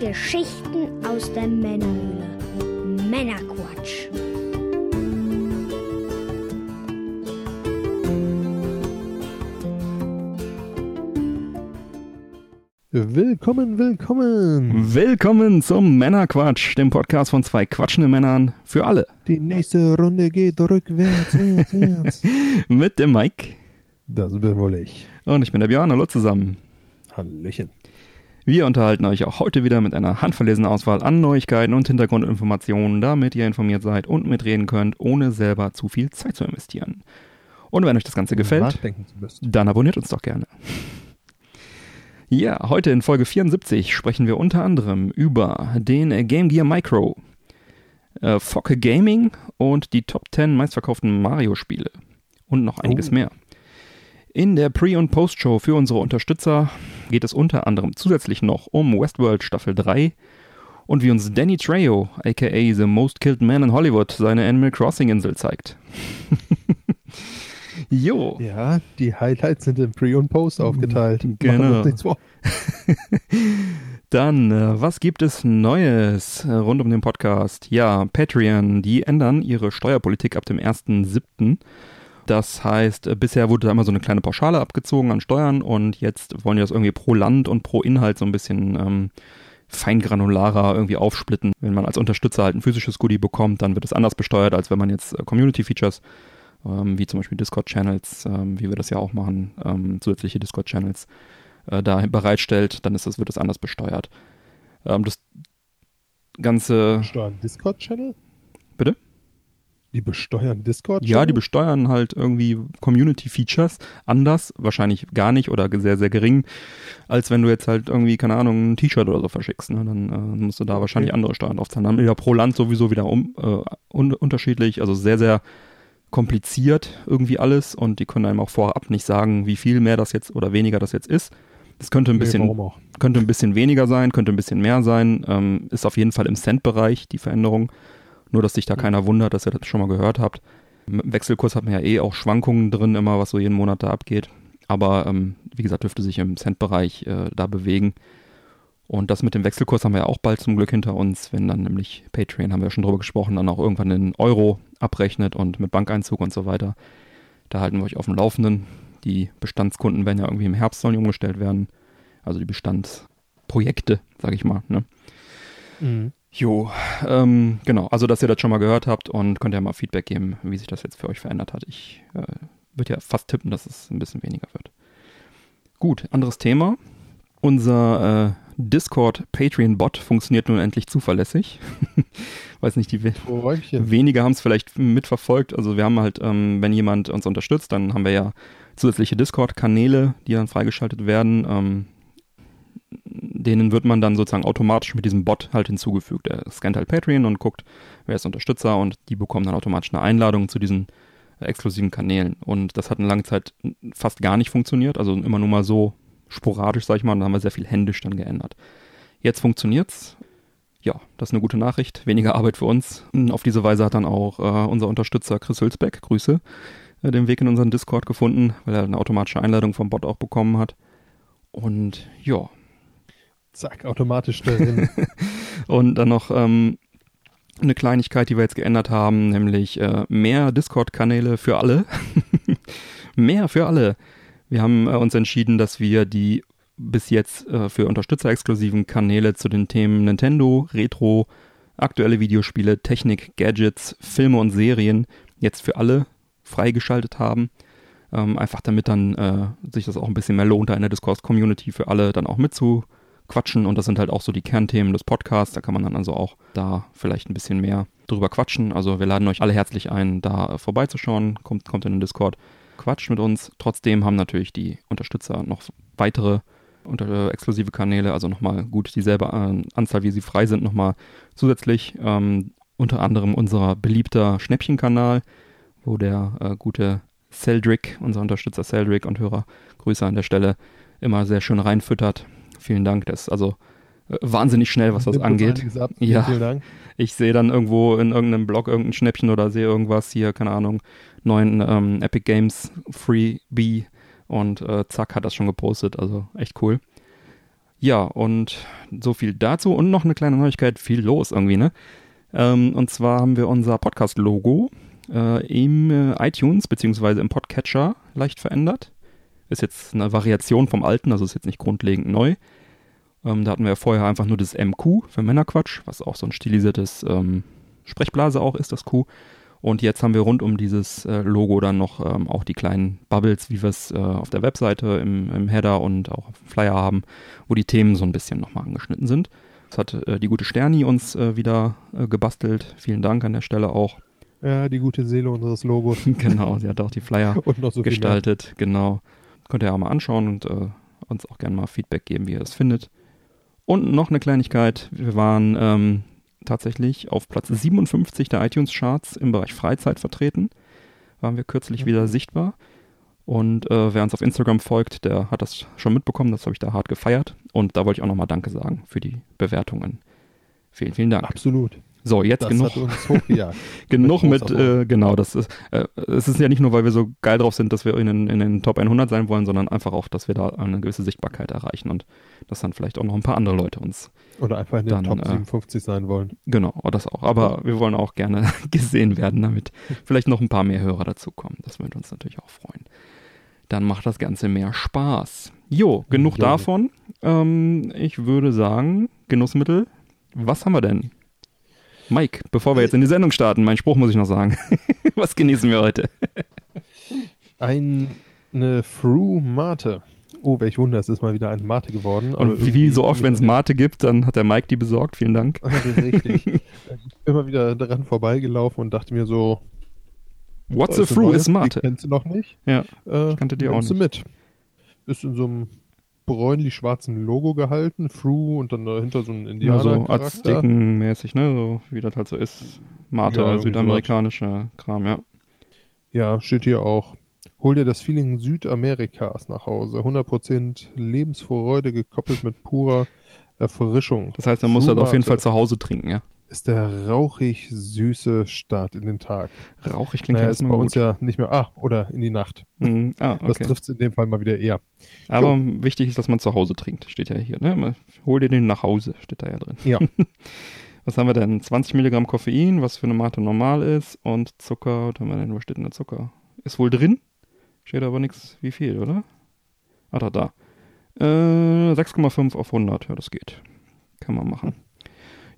Geschichten aus der Männerhöhle. Männerquatsch. Willkommen, willkommen. Willkommen zum Männerquatsch, dem Podcast von zwei quatschenden Männern für alle. Die nächste Runde geht rückwärts, wärts, wärts. Mit dem Mike. Das bin wohl ich. Und ich bin der Björn. Hallo zusammen. Hallöchen. Wir unterhalten euch auch heute wieder mit einer handverlesenen Auswahl an Neuigkeiten und Hintergrundinformationen, damit ihr informiert seid und mitreden könnt, ohne selber zu viel Zeit zu investieren. Und wenn euch das Ganze gefällt, dann abonniert uns doch gerne. Ja, heute in Folge 74 sprechen wir unter anderem über den Game Gear Micro, äh, Focke Gaming und die Top 10 meistverkauften Mario-Spiele und noch einiges Oh. mehr. In der Pre- und Post-Show für unsere Unterstützer geht es unter anderem zusätzlich noch um Westworld Staffel 3 und wie uns Danny Trejo, aka The Most Killed Man in Hollywood, seine Animal Crossing Insel zeigt. jo. Ja, die Highlights sind in Pre und Post aufgeteilt. Genau. Dann, äh, was gibt es Neues äh, rund um den Podcast? Ja, Patreon, die ändern ihre Steuerpolitik ab dem 1.7. Das heißt, äh, bisher wurde da immer so eine kleine Pauschale abgezogen an Steuern und jetzt wollen die das irgendwie pro Land und pro Inhalt so ein bisschen ähm, feingranularer irgendwie aufsplitten. Wenn man als Unterstützer halt ein physisches Goodie bekommt, dann wird es anders besteuert, als wenn man jetzt äh, Community-Features, ähm, wie zum Beispiel Discord-Channels, ähm, wie wir das ja auch machen, ähm, zusätzliche Discord-Channels, äh, da bereitstellt, dann ist das, wird das anders besteuert. Ähm, das Ganze, Besteuern Discord-Channel? Die besteuern Discord-Channel? ja, die besteuern halt irgendwie Community-Features anders, wahrscheinlich gar nicht oder sehr, sehr gering, als wenn du jetzt halt irgendwie, keine Ahnung, ein T-Shirt oder so verschickst. Ne? Dann äh, musst du da wahrscheinlich andere Steuern drauf zahlen. Dann wieder pro Land sowieso wieder um, äh, un unterschiedlich, also sehr, sehr kompliziert irgendwie alles und die können einem auch vorab nicht sagen, wie viel mehr das jetzt oder weniger das jetzt ist. Das könnte ein Nee, bisschen auch? könnte ein bisschen weniger sein, könnte ein bisschen mehr sein, ähm, ist auf jeden Fall im Cent-Bereich die Veränderung. Nur, dass sich da keiner wundert, dass ihr das schon mal gehört habt. Im Wechselkurs hat man ja eh auch Schwankungen drin, immer was so jeden Monat da abgeht. Aber ähm, wie gesagt, dürfte sich im Cent-Bereich äh, da bewegen. Und das mit dem Wechselkurs haben wir ja auch bald zum Glück hinter uns, wenn dann nämlich Patreon, haben wir ja schon drüber gesprochen, dann auch irgendwann in Euro abrechnet und mit Bankeinzug und so weiter. Da halten wir euch auf dem Laufenden. Die Bestandskunden werden ja irgendwie im Herbst sollen umgestellt werden. Also die Bestandsprojekte, sage ich mal. Ne? Mhm. Jo, ähm, genau. Also, dass ihr das schon mal gehört habt und könnt ja mal Feedback geben, wie sich das jetzt für euch verändert hat. Ich äh, würde ja fast tippen, dass es ein bisschen weniger wird. Gut, anderes Thema. Unser äh, Discord Patreon-Bot funktioniert nun endlich zuverlässig. Weiß nicht, die we- Träumchen. Wenige haben es vielleicht mitverfolgt. Also wir haben halt, ähm, wenn jemand uns unterstützt, dann haben wir ja zusätzliche Discord-Kanäle, die dann freigeschaltet werden. Ähm, denen wird man dann sozusagen automatisch mit diesem Bot halt hinzugefügt. Er scannt halt Patreon und guckt, wer ist Unterstützer und die bekommen dann automatisch eine Einladung zu diesen äh, exklusiven Kanälen. Und das hat eine lange Zeit fast gar nicht funktioniert, also immer nur mal so sporadisch, sag ich mal, und dann haben wir sehr viel händisch dann geändert. Jetzt funktioniert's. Ja, das ist eine gute Nachricht. Weniger Arbeit für uns. Auf diese Weise hat dann auch äh, unser Unterstützer Chris Hülsbeck, Grüße, äh, den Weg in unseren Discord gefunden, weil er eine automatische Einladung vom Bot auch bekommen hat. Und ja, Zack, automatisch drin. und dann noch ähm, eine Kleinigkeit, die wir jetzt geändert haben, nämlich äh, mehr Discord-Kanäle für alle. mehr für alle. Wir haben äh, uns entschieden, dass wir die bis jetzt äh, für Unterstützer-exklusiven Kanäle zu den Themen Nintendo, Retro, aktuelle Videospiele, Technik, Gadgets, Filme und Serien jetzt für alle freigeschaltet haben. Ähm, einfach damit dann äh, sich das auch ein bisschen mehr lohnt, da in der Discord-Community für alle dann auch mitzuquatschen. Und das sind halt auch so die Kernthemen des Podcasts. Da kann man dann also auch da vielleicht ein bisschen mehr drüber quatschen. Also wir laden euch alle herzlich ein, da vorbeizuschauen. Kommt, kommt in den Discord, quatscht mit uns. Trotzdem haben natürlich die Unterstützer noch weitere unter, äh, exklusive Kanäle, also nochmal gut dieselbe äh, Anzahl, wie sie frei sind, nochmal zusätzlich. Ähm, unter anderem unser beliebter Schnäppchenkanal, wo der äh, gute Celdrick, unser Unterstützer Celdrick und Hörer, Grüße an der Stelle, immer sehr schön reinfüttert. Vielen Dank, das ist also äh, wahnsinnig schnell, was das Nimmt uns angeht. Ab. Ja. Vielen Dank. Ich sehe dann irgendwo in irgendeinem Blog irgendein Schnäppchen oder sehe irgendwas hier, keine Ahnung, neuen ähm, Epic Games Freebie und äh, zack, hat das schon gepostet. Also echt cool. Ja, und so viel dazu und noch eine kleine Neuigkeit, viel los irgendwie, ne? Ähm, und zwar haben wir unser Podcast-Logo äh, im äh, iTunes beziehungsweise im Podcatcher leicht verändert. Ist jetzt eine Variation vom alten, also ist jetzt nicht grundlegend neu. Ähm, da hatten wir ja vorher einfach nur das MQ für Männerquatsch, was auch so ein stilisiertes ähm, Sprechblase auch ist, das Q. Und jetzt haben wir rund um dieses äh, Logo dann noch ähm, auch die kleinen Bubbles, wie wir es äh, auf der Webseite im, im, Header und auch auf dem Flyer haben, wo die Themen so ein bisschen nochmal angeschnitten sind. Das hat äh, die gute Sterni uns äh, wieder äh, gebastelt. Vielen Dank an der Stelle auch. Ja, die gute Seele unseres Logos. genau, sie hat auch die Flyer so gestaltet. Genau. Könnt ihr auch mal anschauen und äh, uns auch gerne mal Feedback geben, wie ihr es findet. Und noch eine Kleinigkeit. Wir waren ähm, tatsächlich auf Platz 57 der iTunes-Charts im Bereich Freizeit vertreten. Waren wir kürzlich wieder Mhm. sichtbar. Und äh, wer uns auf Instagram folgt, der hat das schon mitbekommen. Das habe ich da hart gefeiert. Und da wollte ich auch nochmal Danke sagen für die Bewertungen. Vielen, vielen Dank. Absolut. So, jetzt Das genug, genug mit äh, genau, das ist, äh, es ist ja nicht nur, weil wir so geil drauf sind, dass wir in den, in den Top 100 sein wollen, sondern einfach auch, dass wir da eine gewisse Sichtbarkeit erreichen und dass dann vielleicht auch noch ein paar andere Leute uns Oder einfach in den Dann, Top äh, 57 sein wollen. Genau, das auch. Aber wir wollen auch gerne gesehen werden, damit vielleicht noch ein paar mehr Hörer dazukommen. Das würde uns natürlich auch freuen. Dann macht das Ganze mehr Spaß. Jo, genug Jo. davon. Ähm, ich würde sagen, Genussmittel. Was haben wir denn? Mike, bevor wir jetzt in die Sendung starten, mein Spruch muss ich noch sagen. Was genießen wir heute? Ein, eine Fru Mate. Oh, welch Wunder, es ist mal wieder ein Mate geworden. Und wie, wie so oft, wenn es Mate gibt, dann hat der Mike die besorgt. Vielen Dank. Richtig. ich bin immer wieder daran vorbeigelaufen und dachte mir so, What's da a neue, is Mate. Kennst du noch nicht? Ja, Äh, kannte die auch nimmst du mit. Ist in so einem bräunlich-schwarzen Logo gehalten, Fru und dann dahinter so ein ja Indianer. so Aztekenmäßig, ne? So wie das halt so ist. Mate, Ja, irgendwie südamerikanischer Kram, ja. Ja, steht hier auch. Hol dir das Feeling Südamerikas nach Hause. 100% Lebensfreude gekoppelt mit purer Erfrischung. Das heißt, man muss das auf jeden Fall zu Hause trinken, ja. Ist der rauchig süße Start in den Tag. Rauchig klingt Naja, ja ist bei gut. uns ja nicht mehr. Ah, oder in die Nacht. Mhm. Ah, Das okay. trifft es in dem Fall mal wieder eher. Aber wichtig ist, dass man zu Hause trinkt. Steht ja hier, ne? Man- Hol dir den nach Hause, steht da ja drin. Ja. Was haben wir denn? 20 Milligramm Koffein, was für eine Mate normal ist. Und Zucker, was haben wir denn? Wo steht denn der Zucker? Ist wohl drin. Steht aber nichts, wie viel, oder? Ah, da, da. Äh, 6,5 auf 100. Ja, das geht. Kann man machen.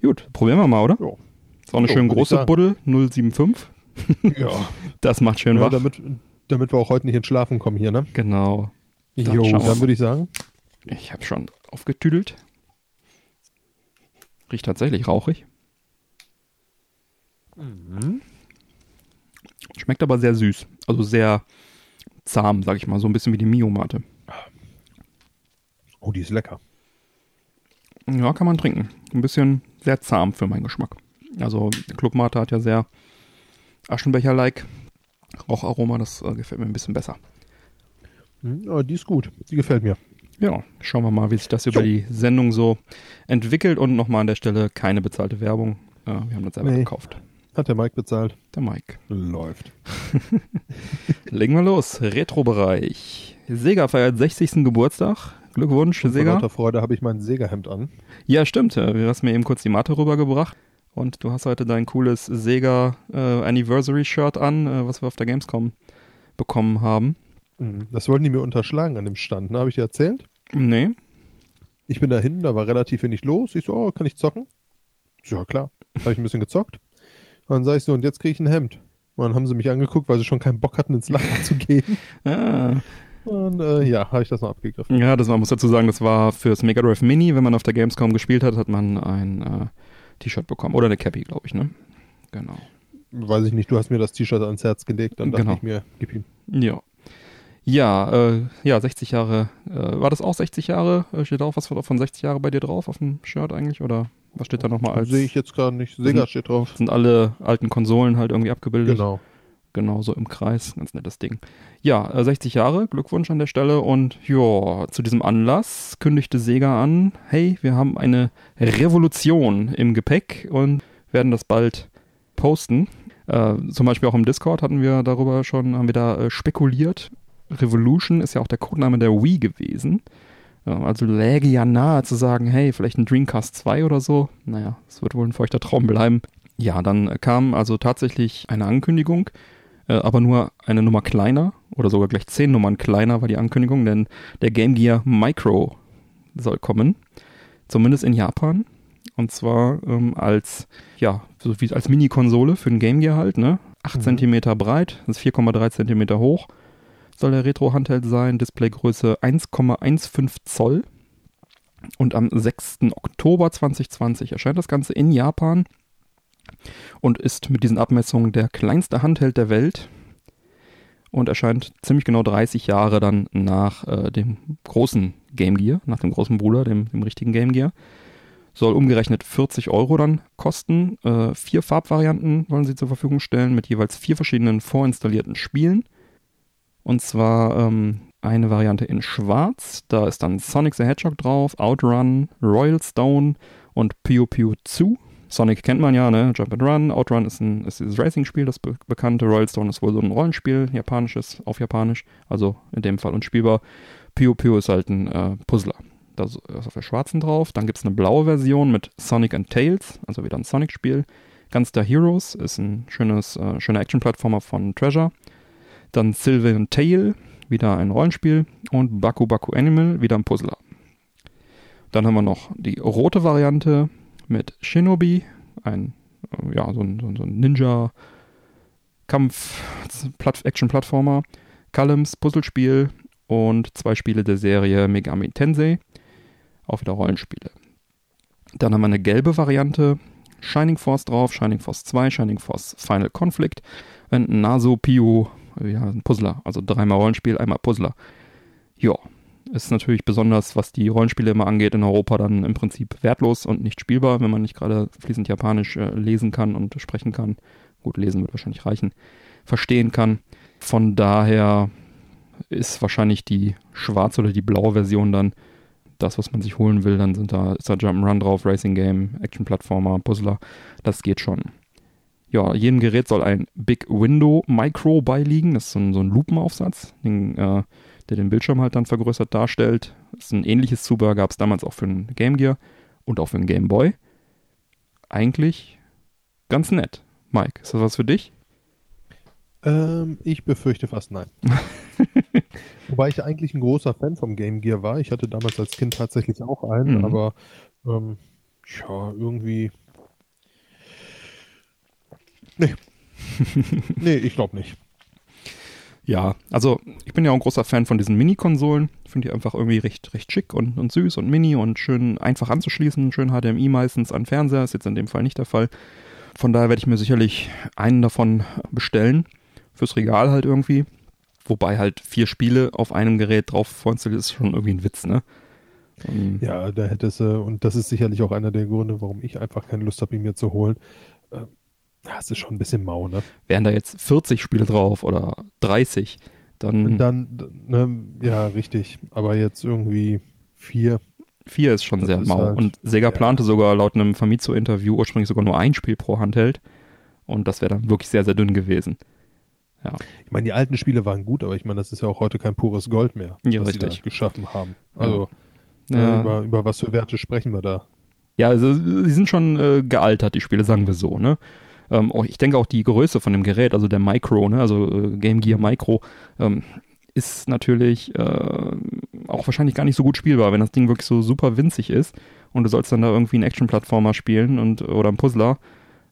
Gut, probieren wir mal, oder? Jo. Ist auch eine Jo, schön würd ich große. Buddel, 075. ja. Das macht schön ja wach. damit, damit wir auch heute nicht ins Schlafen kommen hier, ne? Genau. Dann Jo, dann würde ich sagen, Ich habe schon aufgetüdelt. Riecht tatsächlich rauchig. Schmeckt aber sehr süß. Also sehr zahm, sag ich mal. So ein bisschen wie die Mio-Mate. oh, die ist lecker. Ja, kann man trinken. Ein bisschen sehr zahm für meinen Geschmack. Also Clubmate hat ja sehr Aschenbecher-like Raucharoma. Das äh, gefällt mir ein bisschen besser. Hm, aber die ist gut. Die gefällt mir. Ja, schauen wir mal, wie sich das über Jo. die Sendung so entwickelt. Und nochmal an der Stelle keine bezahlte Werbung. Äh, wir haben das selber Nee. gekauft. Hat der Mike bezahlt? Der Mike. Läuft. Legen wir los. Retro-Bereich. Sega feiert 60. Geburtstag. Glückwunsch, Vor Sega. lauter Freude habe ich mein Sega-Hemd an. Ja, stimmt. äh, Du hast mir eben kurz die Matte rübergebracht. Und du hast heute dein cooles Sega äh, Anniversary Shirt an, äh, was wir auf der Gamescom bekommen haben. Mhm. Das wollten die mir unterschlagen an dem Stand, ne? Habe ich dir erzählt? Nee. Ich bin da hin, da war relativ wenig los. Ich so, oh, kann ich zocken? Ja, klar. Habe ich ein bisschen gezockt. Und dann sage ich so, und jetzt kriege ich ein Hemd. Und dann haben sie mich angeguckt, weil sie schon keinen Bock hatten, ins Lachen zu gehen. Ah. Und äh, ja, habe ich das noch abgegriffen. Ja, das, man muss dazu sagen, das war fürs Mega Drive Mini. Wenn man auf der Gamescom gespielt hat, hat man ein äh, T-Shirt bekommen. Oder eine Cappy, glaube ich, ne? Genau. Weiß ich nicht, du hast mir das T-Shirt ans Herz gelegt, dann dachte Genau. ich mir, gib ihm. Ja. Ja, äh, ja, 60 Jahre. Äh, war das auch 60 Jahre? Äh, steht auch was von 60 Jahre bei dir drauf auf dem Shirt eigentlich? Oder was steht da nochmal als? Sehe ich jetzt gerade nicht. Sega steht drauf. Sind alle alten Konsolen halt irgendwie abgebildet? Genau. Genau, so im Kreis. Ganz nettes Ding. Ja, äh, 60 Jahre, Glückwunsch an der Stelle. Und ja, zu diesem Anlass kündigte Sega an, hey, wir haben eine Revolution im Gepäck und werden das bald posten. Äh, zum Beispiel auch im Discord hatten wir darüber schon, haben wir da äh, spekuliert. Revolution ist ja auch der Codename der Wii gewesen. Also läge ja nahe zu sagen, hey, vielleicht ein Dreamcast 2 oder so. Naja, es wird wohl ein feuchter Traum bleiben. Ja, dann kam also tatsächlich eine Ankündigung, äh, aber nur eine Nummer kleiner oder sogar gleich zehn Nummern kleiner war die Ankündigung, denn der Game Gear Micro soll kommen. Zumindest in Japan. Und zwar ähm, als, ja, so wie als Mini-Konsole für den Game Gear halt, ne? 8 mhm. cm breit, das ist 4,3 cm hoch soll der Retro-Handheld sein. Displaygröße 1,15 Zoll. Und am 6. Oktober 2020 erscheint das Ganze in Japan und ist mit diesen Abmessungen der kleinste Handheld der Welt und erscheint ziemlich genau 30 Jahre dann nach äh, dem großen Game Gear, nach dem großen Bruder, dem, dem richtigen Game Gear. Soll umgerechnet 40 Euro dann kosten. Äh, vier Farbvarianten wollen sie zur Verfügung stellen mit jeweils vier verschiedenen vorinstallierten Spielen. Und zwar ähm, eine Variante in Schwarz. Da ist dann Sonic the Hedgehog drauf, Outrun, Royal Stone und Pew Pew 2. Sonic kennt man ja, ne? Jump and Run. Outrun ist, ein, ist dieses Racing-Spiel, das be bekannte. Royal Stone ist wohl so ein Rollenspiel, japanisches, auf Japanisch. Also in dem Fall unspielbar. Pew Pew ist halt ein äh, Puzzler. Da ist auf der schwarzen drauf. Dann gibt es eine blaue Version mit Sonic and Tails, also wieder ein Sonic-Spiel. Gunstar Heroes ist ein schönes, äh, schöner Action-Plattformer von Treasure. Dann Sylvan Tale, wieder ein Rollenspiel. Und Baku Baku Animal, wieder ein Puzzler. Dann haben wir noch die rote Variante mit Shinobi, ein, ja, so ein, so ein Ninja-Kampf-Action-Plattformer. Columns, Puzzlespiel und zwei Spiele der Serie Megami Tensei, auch wieder Rollenspiele. Dann haben wir eine gelbe Variante, Shining Force drauf, Shining Force 2, Shining Force Final Conflict, ein Naso Pio ja, ein Puzzler. Also dreimal Rollenspiel, einmal Puzzler. Ja, ist natürlich besonders, was die Rollenspiele immer angeht, in Europa dann im Prinzip wertlos und nicht spielbar, wenn man nicht gerade fließend Japanisch äh, lesen kann und sprechen kann. Gut, lesen wird wahrscheinlich reichen. Verstehen kann. Von daher ist wahrscheinlich die schwarze oder die blaue Version dann das, was man sich holen will. Dann sind da, ist da Jump'n'Run drauf, Racing Game, Action-Plattformer, Puzzler. Das geht schon. Ja, jedem Gerät soll ein Big Window Micro beiliegen. Das ist so ein, so ein Lupenaufsatz, den, äh, der den Bildschirm halt dann vergrößert darstellt. Das ist ein ähnliches Zubehör gab es damals auch für den Game Gear und auch für den Game Boy. Eigentlich ganz nett. Mike, ist das was für dich? Ähm, ich befürchte fast nein. Wobei ich eigentlich ein großer Fan vom Game Gear war. Ich hatte damals als Kind tatsächlich auch einen, mhm. aber ähm, ja, irgendwie Nee. nee, ich glaube nicht. Ja, also ich bin ja auch ein großer Fan von diesen Mini-Konsolen. Finde die einfach irgendwie recht, recht schick und, und süß und mini und schön einfach anzuschließen. Schön HDMI meistens an Fernseher, ist jetzt in dem Fall nicht der Fall. Von daher werde ich mir sicherlich einen davon bestellen. Fürs Regal halt irgendwie. Wobei halt vier Spiele auf einem Gerät drauf vorinstalliert ist schon irgendwie ein Witz, ne? ja, da hätte es, und das ist sicherlich auch einer der Gründe, warum ich einfach keine Lust habe, ihn mir zu holen. Das ist schon ein bisschen mau, ne? Wären da jetzt 40 Spiele drauf oder 30, dann. Dann, ne, ja, richtig. Aber jetzt irgendwie vier. Vier ist schon das sehr ist mau. Halt, und Sega ja. plante sogar laut einem Famitsu-Interview ursprünglich sogar nur ein Spiel pro Handheld. Und das wäre dann wirklich sehr, sehr dünn gewesen. Ja. Ich meine, die alten Spiele waren gut, aber ich meine, das ist ja auch heute kein pures Gold mehr, ja, was richtig. sie da geschaffen haben. Also, ja. Ne, über, über was für Werte sprechen wir da? Ja, also sie sind schon äh, gealtert, die Spiele, sagen wir so, ne? Ähm, ich denke auch die Größe von dem Gerät, also der Micro, ne, also äh, Game Gear Micro, ähm, ist natürlich äh, auch wahrscheinlich gar nicht so gut spielbar, wenn das Ding wirklich so super winzig ist und du sollst dann da irgendwie einen Action-Plattformer spielen und oder einen Puzzler.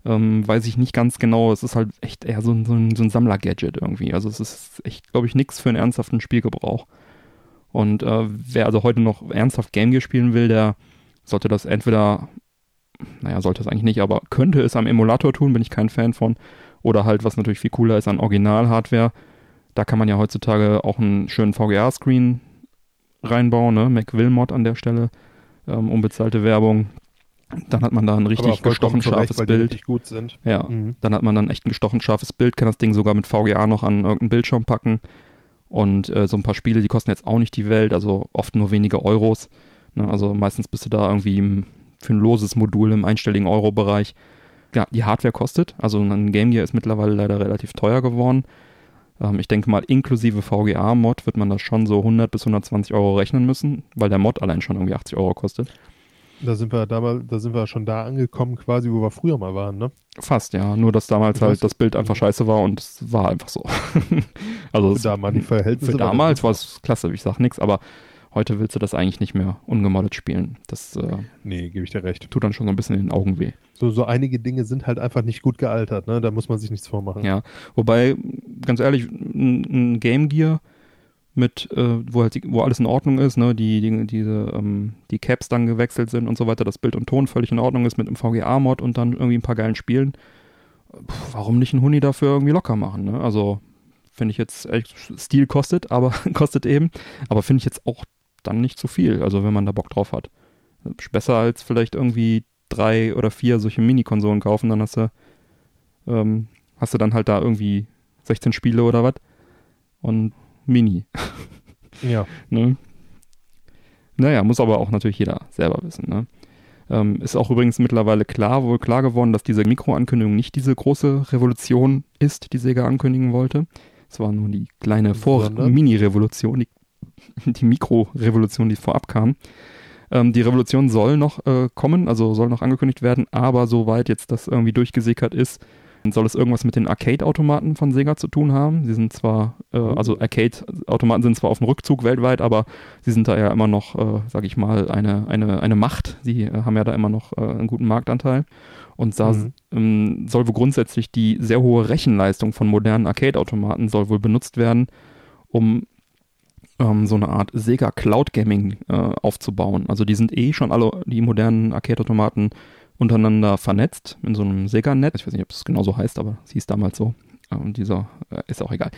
Ähm, weiß ich nicht ganz genau. Es ist halt echt eher so ein, so ein, so ein Sammler-Gadget irgendwie. Also es ist echt, glaube ich, nichts für einen ernsthaften Spielgebrauch. Und äh, wer also heute noch ernsthaft Game Gear spielen will, der sollte das entweder naja, sollte es eigentlich nicht, aber könnte es am Emulator tun, bin ich kein Fan von. Oder halt, was natürlich viel cooler ist, an Original-Hardware. Da kann man ja heutzutage auch einen schönen VGA-Screen reinbauen, ne? MacWillmod an der Stelle, ähm, unbezahlte Werbung. Dann hat man da ein richtig gestochen scharfes Bild. gut sind. Ja, mhm. dann hat man dann echt ein gestochen scharfes Bild, kann das Ding sogar mit VGA noch an irgendeinen Bildschirm packen. Und äh, so ein paar Spiele, die kosten jetzt auch nicht die Welt, also oft nur wenige Euros. Ne? Also meistens bist du da irgendwie im für ein loses Modul im einstelligen Euro-Bereich. Ja, die Hardware kostet. Also ein Game Gear ist mittlerweile leider relativ teuer geworden. Ähm, ich denke mal, inklusive VGA-Mod wird man das schon so 100 bis 120 Euro rechnen müssen, weil der Mod allein schon irgendwie 80 Euro kostet. Da sind wir damals, da sind wir schon da angekommen, quasi, wo wir früher mal waren, ne? Fast, ja. Nur, dass damals Ich halt weiß- das Bild einfach scheiße war und es war einfach so. also es, Da waren die Verhältnisse. für damals war es klasse, ich sag nichts, aber heute willst du das eigentlich nicht mehr ungemoddet spielen. Das äh, Nee, gebe ich dir recht. tut dann schon so ein bisschen in den Augen weh. So, so einige Dinge sind halt einfach nicht gut gealtert, ne? Da muss man sich nichts vormachen. Ja, wobei, ganz ehrlich, ein, Game Gear mit, äh, wo halt die, wo alles in Ordnung ist, ne, die, die, diese, ähm, die Caps dann gewechselt sind und so weiter, das Bild und Ton völlig in Ordnung ist mit einem VGA-Mod und dann irgendwie ein paar geilen Spielen. Puh, warum nicht ein Huni dafür irgendwie locker machen, ne? Also, finde ich jetzt, Stil kostet, aber kostet eben, aber finde ich jetzt auch dann nicht zu viel, also wenn man da Bock drauf hat. Besser als vielleicht irgendwie drei oder vier solche Mini-Konsolen kaufen, dann hast du, ähm, hast du dann halt da irgendwie 16 Spiele oder was und Mini. Ja. Ne? Naja, muss aber auch natürlich jeder selber wissen. Ne? Ähm, ist auch übrigens mittlerweile klar, wohl klar geworden, dass diese Mikroankündigung nicht diese große Revolution ist, die Sega ankündigen wollte. Es war nur die kleine Sondern? Vor-Mini-Revolution, die, die Mikro-Revolution, die vorab kam. Ähm, die Revolution soll noch äh, kommen, also soll noch angekündigt werden, aber soweit jetzt das irgendwie durchgesickert ist, soll es irgendwas mit den Arcade-Automaten von Sega zu tun haben. Sie sind zwar, äh, also Arcade-Automaten sind zwar auf dem Rückzug weltweit, aber sie sind da ja immer noch, äh, sag ich mal, eine, eine, eine Macht. Sie äh, haben ja da immer noch äh, einen guten Marktanteil. Und da Mhm. ähm, soll wohl grundsätzlich die sehr hohe Rechenleistung von modernen Arcade-Automaten soll wohl benutzt werden, um ähm, so eine Art Sega Cloud Gaming äh, aufzubauen. Also die sind eh schon alle, die modernen Arcade-Automaten untereinander vernetzt in so einem Sega-Net. Ich weiß nicht, ob es genau so heißt, aber es hieß damals so. Äh, Und dieser äh, ist auch egal.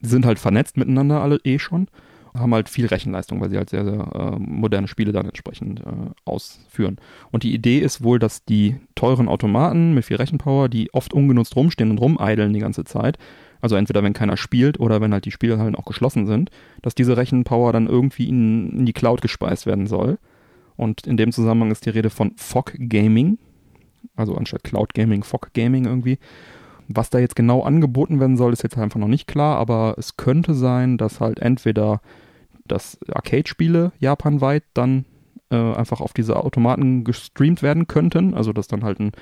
Die sind halt vernetzt miteinander alle eh schon, haben halt viel Rechenleistung, weil sie halt sehr, sehr äh, moderne Spiele dann entsprechend äh, ausführen. Und die Idee ist wohl, dass die teuren Automaten mit viel Rechenpower, die oft ungenutzt rumstehen und rumeideln die ganze Zeit, also entweder wenn keiner spielt oder wenn halt die Spielhallen auch geschlossen sind, dass diese Rechenpower dann irgendwie in, in die Cloud gespeist werden soll. Und in dem Zusammenhang ist die Rede von Fog Gaming, also anstatt Cloud Gaming, Fog Gaming irgendwie. Was da jetzt genau angeboten werden soll, ist jetzt einfach noch nicht klar, aber es könnte sein, dass halt entweder das Arcade-Spiele japanweit dann äh, einfach auf diese Automaten gestreamt werden könnten, also dass dann halt ein,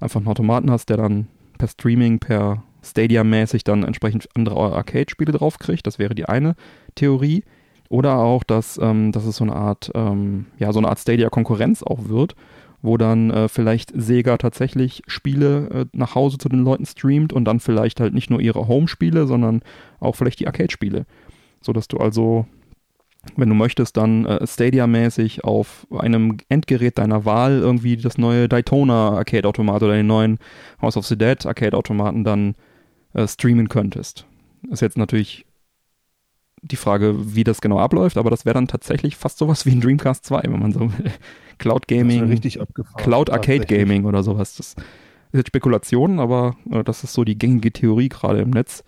einfach einen Automaten hast, der dann per Streaming, per Stadia-mäßig dann entsprechend andere Arcade-Spiele draufkriegt. Das wäre die eine Theorie. Oder auch, dass, ähm, dass es so eine Art, ähm, ja, so Art Stadia-Konkurrenz auch wird, wo dann äh, vielleicht Sega tatsächlich Spiele äh, nach Hause zu den Leuten streamt und dann vielleicht halt nicht nur ihre Home-Spiele, sondern auch vielleicht die Arcade-Spiele. Sodass du also, wenn du möchtest, dann äh, Stadia-mäßig auf einem Endgerät deiner Wahl irgendwie das neue Daytona Arcade-Automat oder den neuen House of the Dead Arcade-Automaten dann äh, streamen könntest. Ist jetzt natürlich die Frage, wie das genau abläuft, aber das wäre dann tatsächlich fast sowas wie ein Dreamcast 2, wenn man so will. Cloud Gaming. Cloud Arcade. Gaming oder sowas. Das ist jetzt Spekulation, aber äh, das ist so die gängige Theorie gerade im Netz.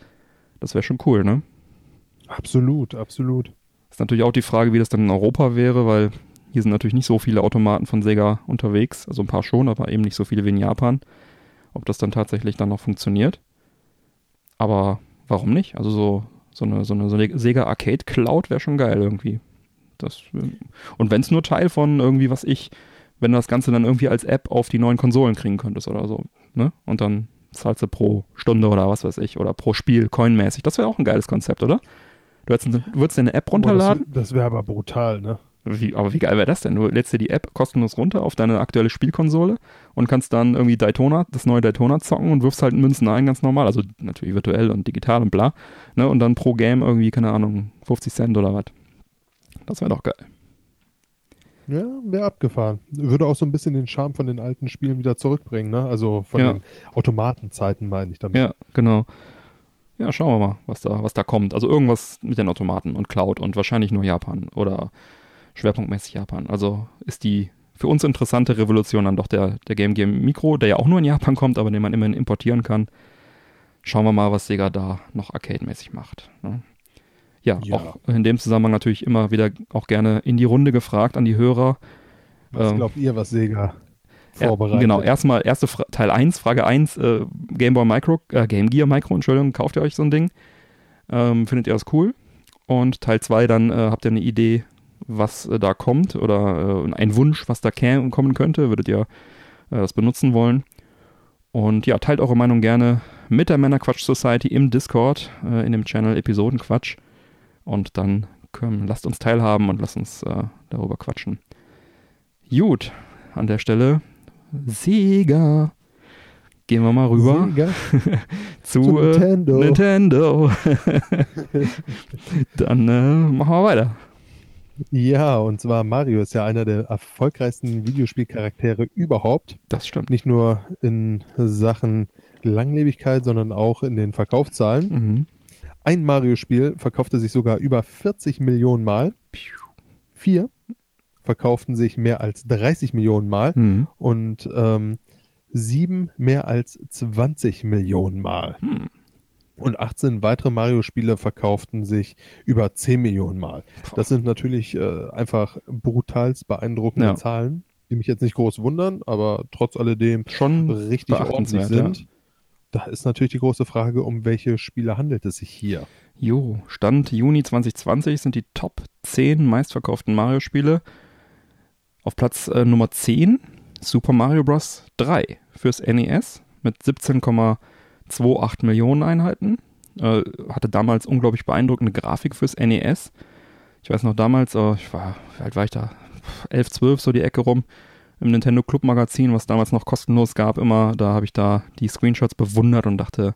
Das wäre schon cool, ne? Absolut, absolut. Ist natürlich auch die Frage, wie das dann in Europa wäre, weil hier sind natürlich nicht so viele Automaten von Sega unterwegs. Also ein paar schon, aber eben nicht so viele wie in Japan. Ob das dann tatsächlich dann noch funktioniert. Aber warum nicht? Also so, so eine, so eine, so eine Sega Arcade Cloud wäre schon geil irgendwie. Das, ähm, und wenn es nur Teil von irgendwie, was ich, wenn du das Ganze dann irgendwie als App auf die neuen Konsolen kriegen könntest oder so, ne? Und dann zahlst du pro Stunde oder was weiß ich, oder pro Spiel coinmäßig. Das wäre auch ein geiles Konzept, oder? Du, hättest, du würdest dir eine App runterladen. Boah, das das wäre aber brutal, ne? Wie, aber wie geil wäre das denn? Du lädst dir die App kostenlos runter auf deine aktuelle Spielkonsole und kannst dann irgendwie Daytona, das neue Daytona zocken und wirfst halt Münzen ein, ganz normal. Also natürlich virtuell und digital und bla. Ne? Und dann pro Game irgendwie, keine Ahnung, 50 Cent oder was. Das wäre doch geil. Ja, wäre abgefahren. Würde auch so ein bisschen den Charme von den alten Spielen wieder zurückbringen, ne? Also von Ja. den Automatenzeiten meine ich damit. Ja, genau. Ja, schauen wir mal, was da, was da kommt. Also irgendwas mit den Automaten und Cloud und wahrscheinlich nur Japan oder schwerpunktmäßig Japan. Also ist die für uns interessante Revolution dann doch der, der Game Gear Micro, der ja auch nur in Japan kommt, aber den man immerhin importieren kann. Schauen wir mal, was Sega da noch arcade-mäßig macht. Ne? Ja, Ja. auch in dem Zusammenhang natürlich immer wieder auch gerne in die Runde gefragt an die Hörer. Was Ähm, glaubt ihr, was Sega vorbereitet? genau, erstmal erste Fra Teil 1, Frage 1, äh, Game Boy Micro, äh, Game Gear Micro, Entschuldigung, kauft ihr euch so ein Ding? Ähm, findet ihr das cool? Und Teil 2, dann äh, habt ihr eine Idee, was äh, da kommt oder äh, ein Wunsch, was da kommen könnte, würdet ihr äh, das benutzen wollen. Und ja, teilt eure Meinung gerne mit der Männerquatsch Society im Discord, äh, in dem Channel Episodenquatsch. Und dann können, lasst uns teilhaben und lasst uns äh, darüber quatschen. Gut, an der Stelle Sega. Gehen wir mal rüber zu, Zu Nintendo. Nintendo. Dann äh, machen wir weiter. Ja, und zwar Mario ist ja einer der erfolgreichsten Videospielcharaktere überhaupt. Das stimmt. Nicht nur in Sachen Langlebigkeit, sondern auch in den Verkaufszahlen. Mhm. Ein Mario-Spiel verkaufte sich sogar über 40 Millionen Mal. Vier verkauften sich mehr als 30 Millionen Mal Mhm. und ähm, sieben mehr als 20 Millionen Mal. Hm. Und 18 weitere Mario-Spiele verkauften sich über 10 Millionen Mal. Das sind natürlich äh, einfach brutalst beeindruckende Ja. Zahlen, die mich jetzt nicht groß wundern, aber trotz alledem Schon richtig ordentlich sind. Da ist natürlich die große Frage, um welche Spiele handelt es sich hier? Jo, Stand Juni 2020 sind die Top 10 meistverkauften Mario-Spiele. Auf Platz äh, Nummer 10 Super Mario Bros. 3 fürs NES mit 17,28 Millionen Einheiten. Äh, hatte damals unglaublich beeindruckende Grafik fürs NES. Ich weiß noch damals, äh, ich war, wie alt war ich da? 11, 12, so die Ecke rum. Im Nintendo Club Magazin, was damals noch kostenlos gab, immer, da habe ich da die Screenshots bewundert und dachte,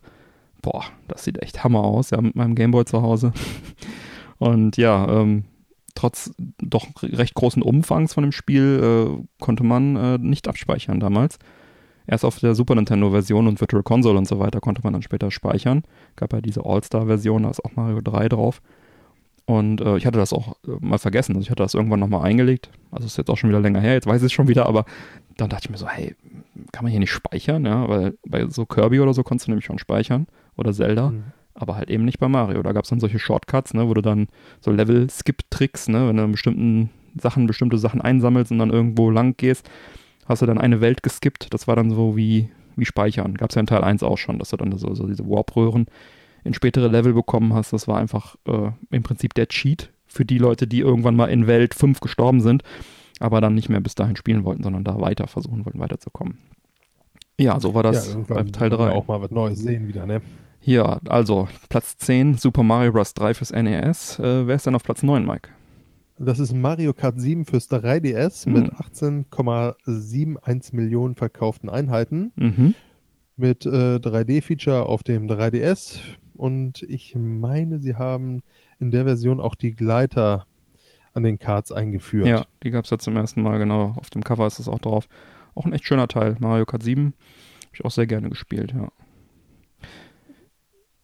boah, das sieht echt Hammer aus, ja, mit meinem Gameboy zu Hause. Und ja, ähm, trotz doch recht großen Umfangs von dem Spiel äh, konnte man äh, nicht abspeichern damals. Erst auf der Super Nintendo-Version und Virtual Console und so weiter konnte man dann später speichern. Gab ja diese All-Star-Version, da ist auch Mario 3 drauf. Und äh, ich hatte das auch äh, mal vergessen. Also ich hatte das irgendwann nochmal eingelegt. Also ist jetzt auch schon wieder länger her, jetzt weiß ich es schon wieder, aber dann dachte ich mir so, hey, kann man hier nicht speichern? Ja, weil bei so Kirby oder so konntest du nämlich schon speichern. Oder Zelda. Mhm. Aber halt eben nicht bei Mario. Da gab es dann solche Shortcuts, ne, wo du dann so Level-Skip-Tricks, ne, wenn du bestimmten Sachen, bestimmte Sachen einsammelst und dann irgendwo lang gehst, hast du dann eine Welt geskippt. Das war dann so wie, wie Speichern. Gab es ja in Teil 1 auch schon, dass du dann so, so diese Warp-Röhren in spätere Level bekommen hast. Das war einfach äh, im Prinzip der Cheat für die Leute, die irgendwann mal in Welt 5 gestorben sind, aber dann nicht mehr bis dahin spielen wollten, sondern da weiter versuchen wollten, weiterzukommen. Ja, so war das ja, bei irgendwann Teil wollen wir 3. auch mal was Neues sehen wieder, ne? Ja, also Platz 10, Super Mario Bros. 3 fürs NES. Äh, wer ist denn auf Platz 9, Mike? Das ist Mario Kart 7 fürs 3DS Hm. mit 18,71 Millionen verkauften Einheiten. Mhm. mit äh, 3D-Feature auf dem 3DS und ich meine, sie haben in der Version auch die Gleiter an den Karts eingeführt. Ja, die gab es ja zum ersten Mal, genau. Auf dem Cover ist es auch drauf. Auch ein echt schöner Teil. Mario Kart 7. Habe ich auch sehr gerne gespielt, ja.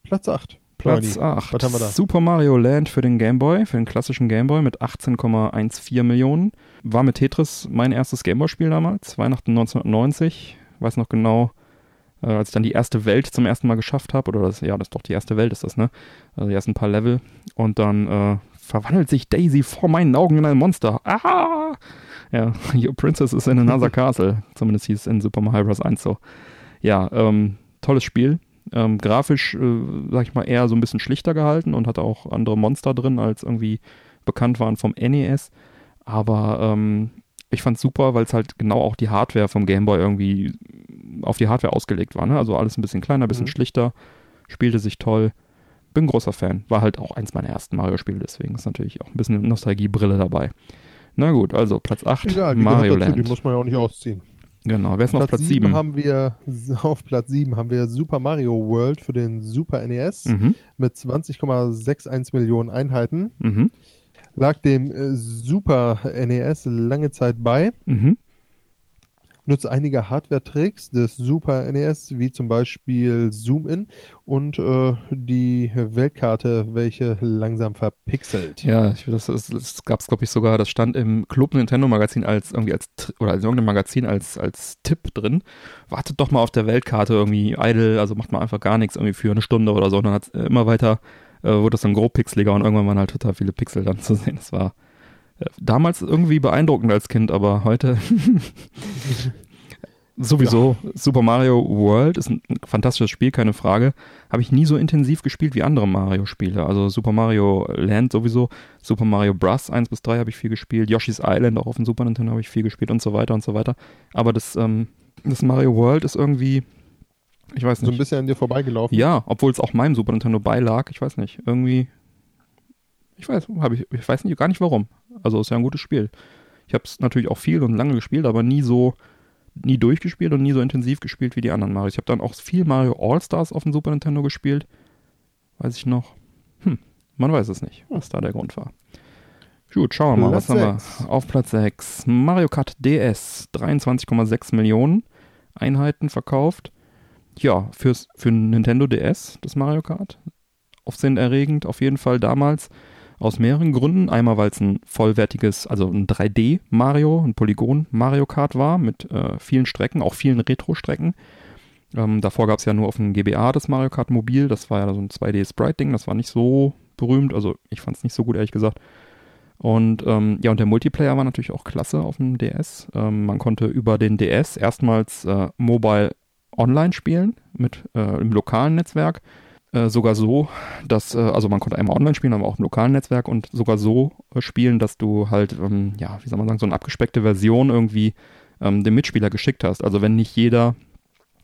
Platz 8. Platz Leute, 8. Was haben wir da? Super Mario Land für den Game Boy, für den klassischen Game Boy mit 18,14 Millionen. War mit Tetris mein erstes Gameboy-Spiel damals, Weihnachten 1990. Weiß noch genau, äh, als ich dann die erste Welt zum ersten Mal geschafft habe, oder das, ja, das ist doch die erste Welt, ist das, ne? Also die ersten paar Level. Und dann äh, verwandelt sich Daisy vor meinen Augen in ein Monster. Ah! Ja, Your Princess is in another castle. Zumindest hieß es in Super Mario Bros. 1 so. Ja, ähm, tolles Spiel. Ähm, grafisch, äh, sag ich mal, eher so ein bisschen schlichter gehalten und hatte auch andere Monster drin, als irgendwie bekannt waren vom NES. Aber ähm, ich fand's super, weil es halt genau auch die Hardware vom Game Boy irgendwie auf die Hardware ausgelegt war. Ne? Also alles ein bisschen kleiner, ein bisschen Mhm. schlichter, spielte sich toll. Bin großer Fan. War halt auch eins meiner ersten Mario-Spiele, deswegen ist natürlich auch ein bisschen eine Nostalgiebrille dabei. Na gut, also Platz 8, Egal, Mario dazu, Land. die muss man ja auch nicht ausziehen. Genau, wer ist noch auf Platz 7? haben wir auf Platz 7 haben wir Super Mario World für den Super NES Mhm, mit 20,61 Millionen Einheiten. mhm, Lag dem äh, Super NES lange Zeit bei. mhm. Nutzt einige Hardware-Tricks des Super NES, wie zum Beispiel Zoom-In und äh, die Weltkarte, welche langsam verpixelt. Ja, ich, das, das, das gab es, glaube ich, sogar, das stand im Club Nintendo Magazin als irgendwie als oder in irgendeinem Magazin als, als Tipp drin. Wartet doch mal auf der Weltkarte irgendwie idle, also macht mal einfach gar nichts irgendwie für eine Stunde oder so. Und dann hat immer weiter, äh, wurde das dann grob pixeliger und irgendwann waren halt total viele Pixel dann zu sehen. Das war äh, damals irgendwie beeindruckend als Kind, aber heute Sowieso, Super Mario World ist ein fantastisches Spiel, keine Frage. Habe ich nie so intensiv gespielt wie andere Mario-Spiele. Also Super Mario Land sowieso, Super Mario Bros. 1 bis 3 habe ich viel gespielt, Yoshi's Island auch auf dem Super Nintendo habe ich viel gespielt und so weiter und so weiter. Aber das, ähm, das Mario World ist irgendwie, ich weiß nicht. So ein bisschen an dir vorbeigelaufen. Ja, obwohl es auch meinem Super Nintendo beilag, ich weiß nicht. Irgendwie, ich weiß, habe ich, ich weiß nicht, gar nicht warum. Also ist ja ein gutes Spiel. Ich habe es natürlich auch viel und lange gespielt, aber nie so nie durchgespielt und nie so intensiv gespielt wie die anderen Mario. Ich habe dann auch viel Mario All-Stars auf dem Super Nintendo gespielt. Weiß ich noch. Hm, man weiß es nicht, was da der Grund war. Gut, schauen wir mal, Platz was haben wir? Auf Platz 6. Mario Kart DS. 23,6 Millionen Einheiten verkauft. Ja, fürs, für Nintendo DS, das Mario Kart. Aufsehenerregend, auf jeden Fall damals. Aus mehreren Gründen. Einmal, weil es ein vollwertiges, also ein 3D-Mario, ein Polygon-Mario Kart war, mit äh, vielen Strecken, auch vielen Retro-Strecken. Ähm, davor gab es ja nur auf dem GBA das Mario Kart Mobil. Das war ja so ein 2D-Sprite-Ding. Das war nicht so berühmt. Also, ich fand es nicht so gut, ehrlich gesagt. Und ähm, ja, und der Multiplayer war natürlich auch klasse auf dem DS. Ähm, man konnte über den DS erstmals äh, Mobile Online spielen mit äh, im lokalen Netzwerk. Äh, sogar so, dass, äh, also man konnte einmal online spielen, aber auch im lokalen Netzwerk und sogar so äh, spielen, dass du halt, ähm, ja, wie soll man sagen, so eine abgespeckte Version irgendwie ähm, dem Mitspieler geschickt hast. Also wenn nicht jeder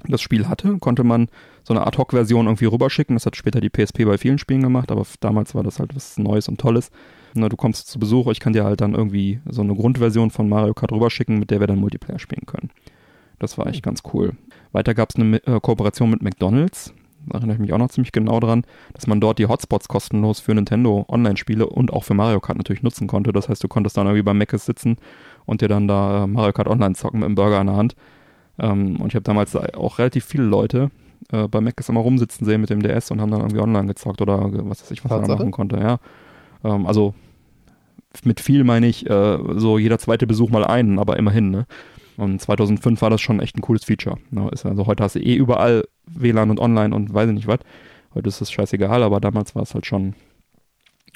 das Spiel hatte, konnte man so eine Ad-Hoc-Version irgendwie rüberschicken. Das hat später die PSP bei vielen Spielen gemacht, aber damals war das halt was Neues und Tolles. Na, du kommst zu Besuch, ich kann dir halt dann irgendwie so eine Grundversion von Mario Kart rüberschicken, mit der wir dann Multiplayer spielen können. Das war echt ganz cool. Weiter gab es eine äh, Kooperation mit McDonalds. Da erinnere ich mich auch noch ziemlich genau dran, dass man dort die Hotspots kostenlos für Nintendo Online-Spiele und auch für Mario Kart natürlich nutzen konnte. Das heißt, du konntest dann irgendwie beim Mc's sitzen und dir dann da äh, Mario Kart Online zocken mit einem Burger in der Hand. Ähm, und ich habe damals auch relativ viele Leute äh, bei Mc's immer rumsitzen sehen mit dem DS und haben dann irgendwie online gezockt oder was weiß ich, was man machen konnte, ja. Ähm, also mit viel meine ich äh, so jeder zweite Besuch mal einen, aber immerhin, ne? Und 2005 war das schon echt ein cooles Feature. Ne? Also heute hast du eh überall WLAN und online und weiß ich nicht was. Heute ist es scheißegal, aber damals war es halt schon,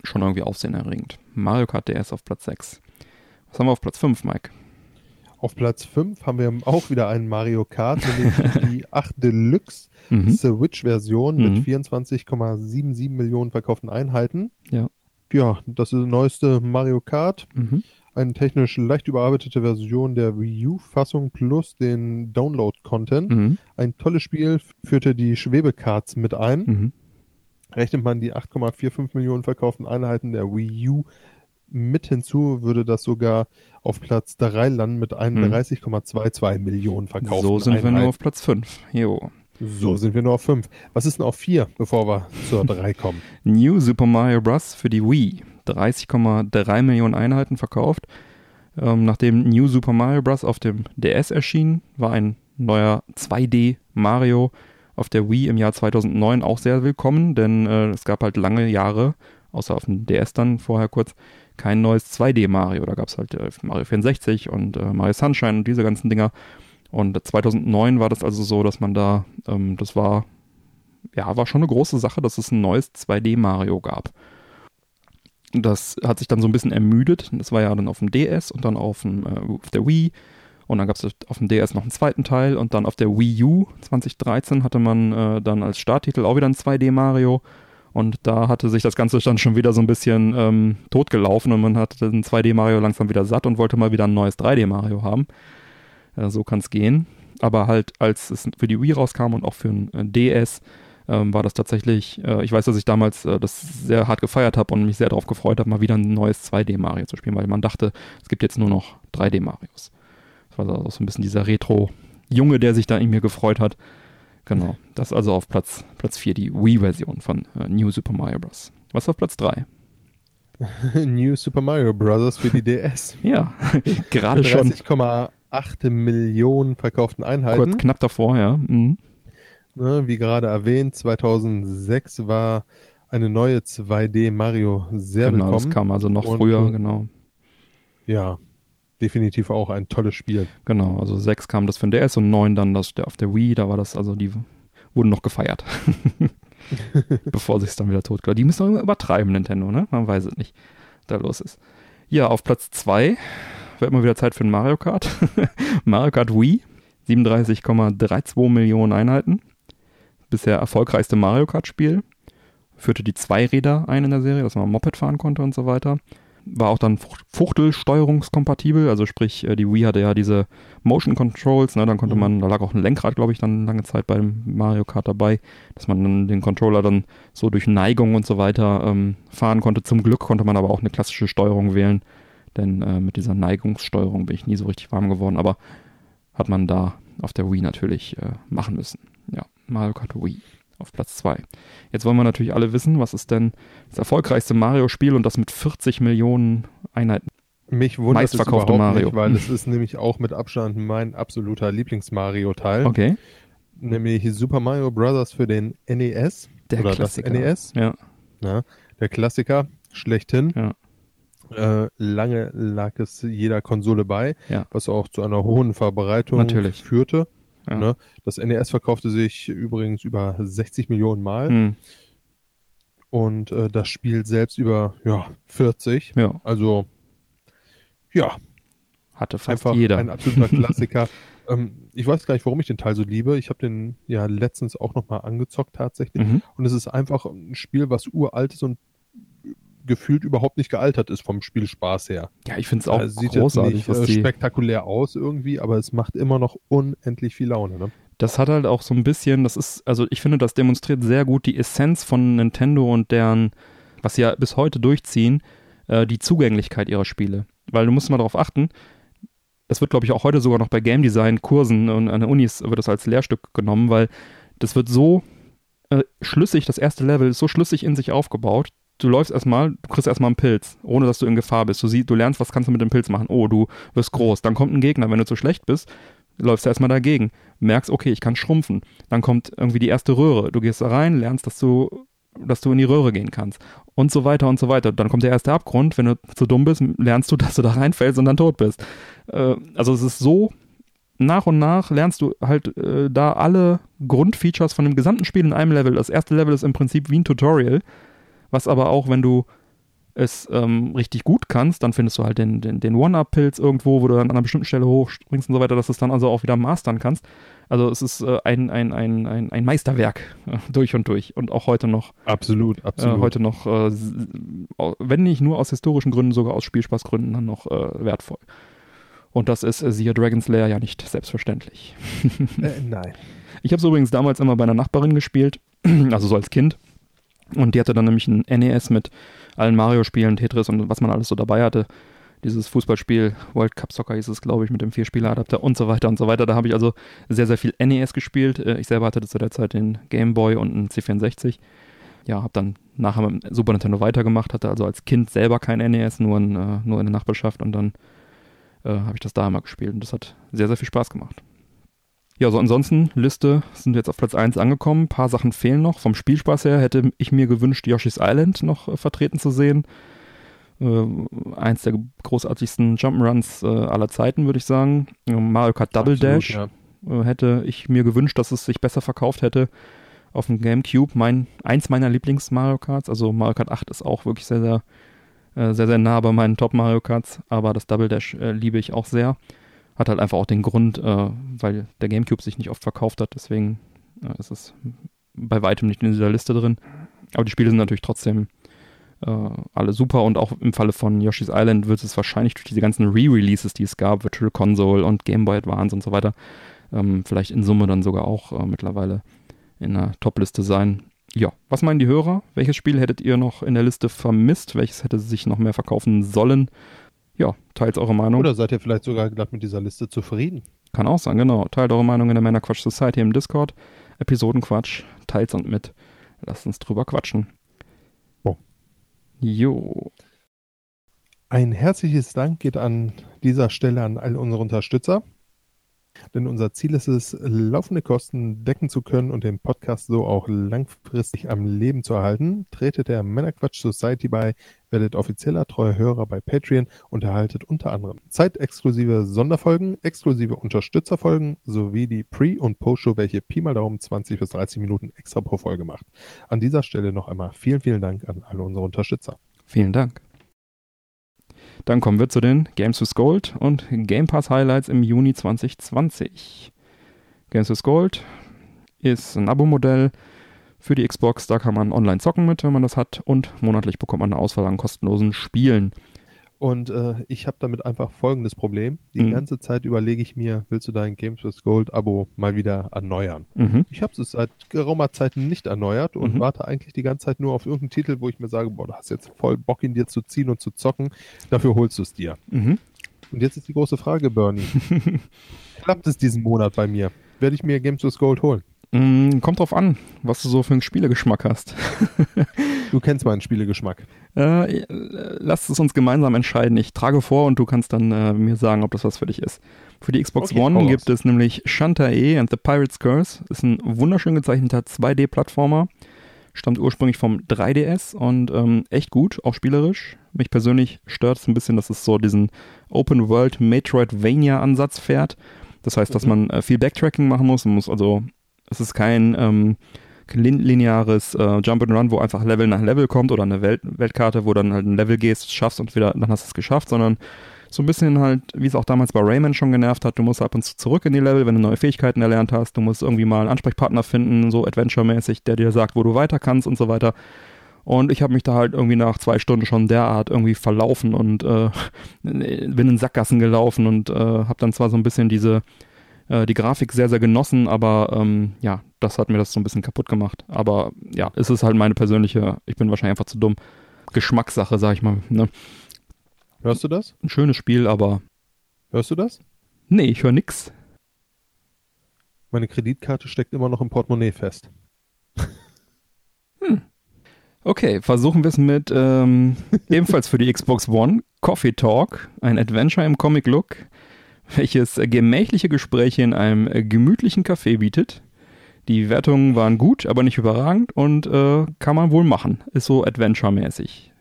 schon irgendwie aufsehenerregend. Mario Kart DS auf Platz 6. Was haben wir auf Platz 5, Mike? Auf Platz 5 haben wir auch wieder einen Mario Kart, nämlich die 8 Deluxe Mhm. Switch-Version Mhm. mit 24,77 Millionen verkauften Einheiten. Ja. Ja, das ist das neueste Mario Kart. Mhm. Eine technisch leicht überarbeitete Version der Wii U-Fassung plus den Download-Content. Mhm. Ein tolles Spiel führte die Schwebekarts mit ein. Mhm. Rechnet man die 8,45 Millionen verkauften Einheiten der Wii U mit hinzu, würde das sogar auf Platz 3 landen mit 31,22 Millionen verkauften So sind wir Einheiten. nur auf Platz 5. Jo. So sind wir nur auf 5. Was ist denn auf 4, bevor wir zur 3 kommen? New Super Mario Bros. für die Wii. 30,3 Millionen Einheiten verkauft. Ähm, nachdem New Super Mario Bros. auf dem DS erschien, war ein neuer 2D Mario auf der Wii im Jahr 2009 auch sehr willkommen, denn äh, es gab halt lange Jahre, außer auf dem DS dann vorher kurz, kein neues 2D Mario. Da gab es halt äh, Mario 64 und äh, Mario Sunshine und diese ganzen Dinger. Und 2009 war das also so, dass man da, ähm, das war, ja, war schon eine große Sache, dass es ein neues 2D Mario gab. Das hat sich dann so ein bisschen ermüdet. Das war ja dann auf dem DS und dann auf, dem, äh, auf der Wii. Und dann gab es auf dem DS noch einen zweiten Teil. Und dann auf der Wii U 2013 hatte man äh, dann als Starttitel auch wieder ein 2D Mario. Und da hatte sich das Ganze dann schon wieder so ein bisschen ähm, totgelaufen und man hatte den 2D Mario langsam wieder satt und wollte mal wieder ein neues 3D Mario haben. Äh, so kann es gehen. Aber halt, als es für die Wii rauskam und auch für ein äh, DS, ähm, war das tatsächlich, äh, ich weiß, dass ich damals äh, das sehr hart gefeiert habe und mich sehr darauf gefreut habe, mal wieder ein neues 2D-Mario zu spielen, weil man dachte, es gibt jetzt nur noch 3D-Marios. Das war also so ein bisschen dieser Retro-Junge, der sich da in mir gefreut hat. Genau, das also auf Platz, Platz 4, die Wii-Version von äh, New Super Mario Bros. Was auf Platz 3? New Super Mario Bros. für die DS. Ja, gerade schon 30,8 Millionen verkauften Einheiten. kurz knapp davor, ja. Mhm. Ne, wie gerade erwähnt, 2006 war eine neue 2D Mario sehr Genau, das willkommen. kam also noch Und, früher, äh, genau. Ja, definitiv auch ein tolles Spiel. Genau, also 6 kam das für den DS und 9 dann das auf der Wii, da war das also, die wurden noch gefeiert. Bevor sich dann wieder tot. Die müssen doch immer übertreiben, Nintendo, ne? Man weiß es nicht, was da los ist. Ja, auf Platz 2 wird mal wieder Zeit für ein Mario Kart. Mario Kart Wii. 37,32 Millionen Einheiten. Bisher erfolgreichste Mario Kart-Spiel. Führte die Zweiräder ein in der Serie, dass man Moped fahren konnte und so weiter. War auch dann Fuchtelsteuerungskompatibel, also sprich, äh, die Wii hatte ja diese Motion Controls, ne, dann konnte Mhm. man, da lag auch ein Lenkrad, glaube ich, dann lange Zeit beim Mario Kart dabei, dass man dann den Controller dann so durch Neigung und so weiter ähm, fahren konnte. Zum Glück konnte man aber auch eine klassische Steuerung wählen, denn äh, mit dieser Neigungssteuerung bin ich nie so richtig warm geworden, aber hat man da auf der Wii natürlich äh, machen müssen. Ja, Mario Kart Wii auf Platz 2. Jetzt wollen wir natürlich alle wissen, was ist denn das erfolgreichste Mario-Spiel und das mit 40 Millionen Einheiten. Mich wundert es Meistverkaufte überhaupt Mario. nicht, weil es ist nämlich auch mit Abstand mein absoluter Lieblings-Mario-Teil. Okay, Nämlich Super Mario Bros. für den NES. der oder Klassiker. das NES. Ja, Ja, der Klassiker, schlechthin. Ja. Äh, lange lag es jeder Konsole bei, Ja. was auch zu einer hohen Verbreitung Natürlich. führte. Ja. Ne? Das NES verkaufte sich übrigens über 60 Millionen Mal hm, und äh, das Spiel selbst über ja, 40. ja. Also ja, hatte fast einfach jeder. ein absoluter Klassiker. ähm, ich weiß gar nicht, warum ich den Teil so liebe. Ich habe den ja letztens auch nochmal angezockt tatsächlich. Mhm. Und es ist einfach ein Spiel, was uralt ist und gefühlt überhaupt nicht gealtert ist vom Spielspaß her. Ja, ich finde es auch Also sieht großartig, was nicht äh, die, spektakulär aus irgendwie, aber es macht immer noch unendlich viel Laune. Ne? das hat halt auch so ein bisschen, das ist, also ich finde, das demonstriert sehr gut die Essenz von Nintendo und deren, was sie ja bis heute durchziehen, äh, die Zugänglichkeit ihrer Spiele. Weil du musst mal darauf achten, das wird, glaube ich, auch heute sogar noch bei Game Design Kursen und an der Unis wird das als Lehrstück genommen, weil das wird so äh, schlüssig, das erste Level ist so schlüssig in sich aufgebaut. Du läufst erstmal, du kriegst erstmal einen Pilz, ohne dass du in Gefahr bist. Du siehst, du lernst, was kannst du mit dem Pilz machen. Oh, du wirst groß. Dann kommt ein Gegner, wenn du zu schlecht bist, läufst du erstmal dagegen. Merkst, okay, ich kann schrumpfen. Dann kommt irgendwie die erste Röhre. Du gehst da rein, lernst, dass du, dass du in die Röhre gehen kannst. Und so weiter und so weiter. Dann kommt der erste Abgrund. Wenn du zu dumm bist, lernst du, dass du da reinfällst und dann tot bist. Äh, also es ist so, nach und nach lernst du halt äh, da alle Grundfeatures von dem gesamten Spiel in einem Level. Das erste Level ist im Prinzip wie ein Tutorial, was aber auch, wenn du es ähm, richtig gut kannst, dann findest du halt den, den, den One-Up-Pilz irgendwo, wo du dann an einer bestimmten Stelle hochspringst und so weiter, dass du es dann also auch wieder mastern kannst. Also es ist äh, ein, ein, ein, ein, ein Meisterwerk äh, durch und durch und auch heute noch Absolut, äh, heute noch, äh, wenn nicht nur aus historischen Gründen, sogar aus Spielspaßgründen dann noch äh, wertvoll. Und das ist äh, siehe Dragon's Lair ja nicht selbstverständlich. äh, nein. Ich habe es übrigens damals immer bei einer Nachbarin gespielt, also so als Kind. Und die hatte dann nämlich ein NES mit allen Mario-Spielen, Tetris und was man alles so dabei hatte. Dieses Fußballspiel, World Cup Soccer hieß es, glaube ich, mit dem Vierspieler-Adapter und so weiter und so weiter. Da habe ich also sehr, sehr viel NES gespielt. Äh, Ich selber hatte zu der Zeit den Game Boy und einen C64. Ja, habe dann nachher mit dem Super Nintendo weitergemacht, hatte also als Kind selber kein NES, nur, ein, äh, nur in der Nachbarschaft und dann äh, habe ich das da immer gespielt und das hat sehr, sehr viel Spaß gemacht. Ja, so ansonsten, Liste sind jetzt auf Platz 1 angekommen. Ein paar Sachen fehlen noch. Vom Spielspaß her hätte ich mir gewünscht, Yoshi's Island noch äh, vertreten zu sehen. Äh, eins der großartigsten Jump'n'Runs äh, aller Zeiten, würde ich sagen. Äh, Mario Kart Double Absolut, Dash ja. äh, hätte ich mir gewünscht, dass es sich besser verkauft hätte auf dem Gamecube. Mein, eins meiner Lieblings-Mario Karts, also Mario Kart 8 ist auch wirklich sehr, sehr, äh, sehr, sehr nah bei meinen Top-Mario Karts, aber das Double Dash äh, liebe ich auch sehr. Hat halt einfach auch den Grund, äh, weil der Gamecube sich nicht oft verkauft hat, deswegen äh, ist es bei weitem nicht in dieser Liste drin. Aber die Spiele sind natürlich trotzdem äh, alle super und auch im Falle von Yoshi's Island wird es wahrscheinlich durch diese ganzen Re-Releases, die es gab, Virtual Console und Game Boy Advance und so weiter, ähm, vielleicht in Summe dann sogar auch äh, mittlerweile in einer Top-Liste sein. Ja, was meinen die Hörer? Welches Spiel hättet ihr noch in der Liste vermisst? Welches hätte sich noch mehr verkaufen sollen? Ja, teilt eure Meinung. Oder seid ihr vielleicht sogar glatt mit dieser Liste zufrieden? Kann auch sein, genau. Teilt eure Meinung in der Männerquatsch Society im Discord. Episodenquatsch, teilt's und mit. Lasst uns drüber quatschen. Oh. Jo. Ein herzliches Dank geht an dieser Stelle an all unsere Unterstützer. Denn unser Ziel ist es, laufende Kosten decken zu können und den Podcast so auch langfristig am Leben zu erhalten. Tretet der Männerquatsch Society bei, werdet offizieller treuer Hörer bei Patreon und erhaltet unter anderem zeitexklusive Sonderfolgen, exklusive Unterstützerfolgen sowie die Pre- und Post-Show, welche Pi mal Daumen 20 bis 30 Minuten extra pro Folge macht. An dieser Stelle noch einmal vielen, vielen Dank an alle unsere Unterstützer. Vielen Dank. Dann kommen wir zu den Games with Gold und Game Pass Highlights im Juni 2020. Games with Gold ist ein Abo-Modell für die Xbox. Da kann man online zocken mit, wenn man das hat. Und monatlich bekommt man eine Auswahl an kostenlosen Spielen. Und äh, ich habe damit einfach folgendes Problem. Die Mhm. ganze Zeit überlege ich mir, willst du dein Games with Gold Abo mal wieder erneuern? Mhm. Ich habe es seit geraumer Zeit nicht erneuert und Mhm. warte eigentlich die ganze Zeit nur auf irgendeinen Titel, wo ich mir sage, boah, du hast jetzt voll Bock, ihn dir zu ziehen und zu zocken. Dafür holst du es dir. Mhm. Und jetzt ist die große Frage, Bernie. Klappt es diesen Monat bei mir? Werde ich mir Games with Gold holen? Mm, Kommt drauf an, was du so für einen Spielegeschmack hast. Du kennst meinen Spielegeschmack. Äh, lasst es uns gemeinsam entscheiden. Ich trage vor und du kannst dann äh, mir sagen, ob das was für dich ist. Für die Xbox Okay, One gibt es nämlich Shantae and the Pirate's Curse. Ist ein wunderschön gezeichneter 2D-Plattformer. Stammt ursprünglich vom 3DS und ähm, echt gut, auch spielerisch. Mich persönlich stört es ein bisschen, dass es so diesen Open-World Metroidvania-Ansatz fährt. Das heißt, dass Mhm. man äh, viel Backtracking machen muss. Man muss also, es ist kein ähm, lin lineares äh, Jump and Run, wo einfach Level nach Level kommt oder eine Welt Weltkarte, wo dann halt ein Level gehst, schaffst und wieder, dann hast du es geschafft, sondern so ein bisschen halt, wie es auch damals bei Rayman schon genervt hat, du musst ab und zu zurück in die Level, wenn du neue Fähigkeiten erlernt hast, du musst irgendwie mal einen Ansprechpartner finden, so Adventure-mäßig, der dir sagt, wo du weiter kannst und so weiter. Und ich habe mich da halt irgendwie nach zwei Stunden schon derart irgendwie verlaufen und äh, bin in Sackgassen gelaufen und äh, habe dann zwar so ein bisschen diese äh, die Grafik sehr, sehr genossen, aber ähm, ja, das hat mir das so ein bisschen kaputt gemacht. Aber ja, es ist halt meine persönliche, ich bin wahrscheinlich einfach zu dumm, Geschmackssache, sag ich mal. Ne? Hörst du das? Ein schönes Spiel, aber Hörst du das? nee, ich höre nix. Meine Kreditkarte steckt immer noch im Portemonnaie fest. Okay, versuchen wir es mit ähm, ebenfalls für die Xbox One Coffee Talk, ein Adventure im Comic Look, welches gemächliche Gespräche in einem gemütlichen Café bietet. Die Wertungen waren gut, aber nicht überragend und äh, kann man wohl machen. Ist so Adventure-mäßig.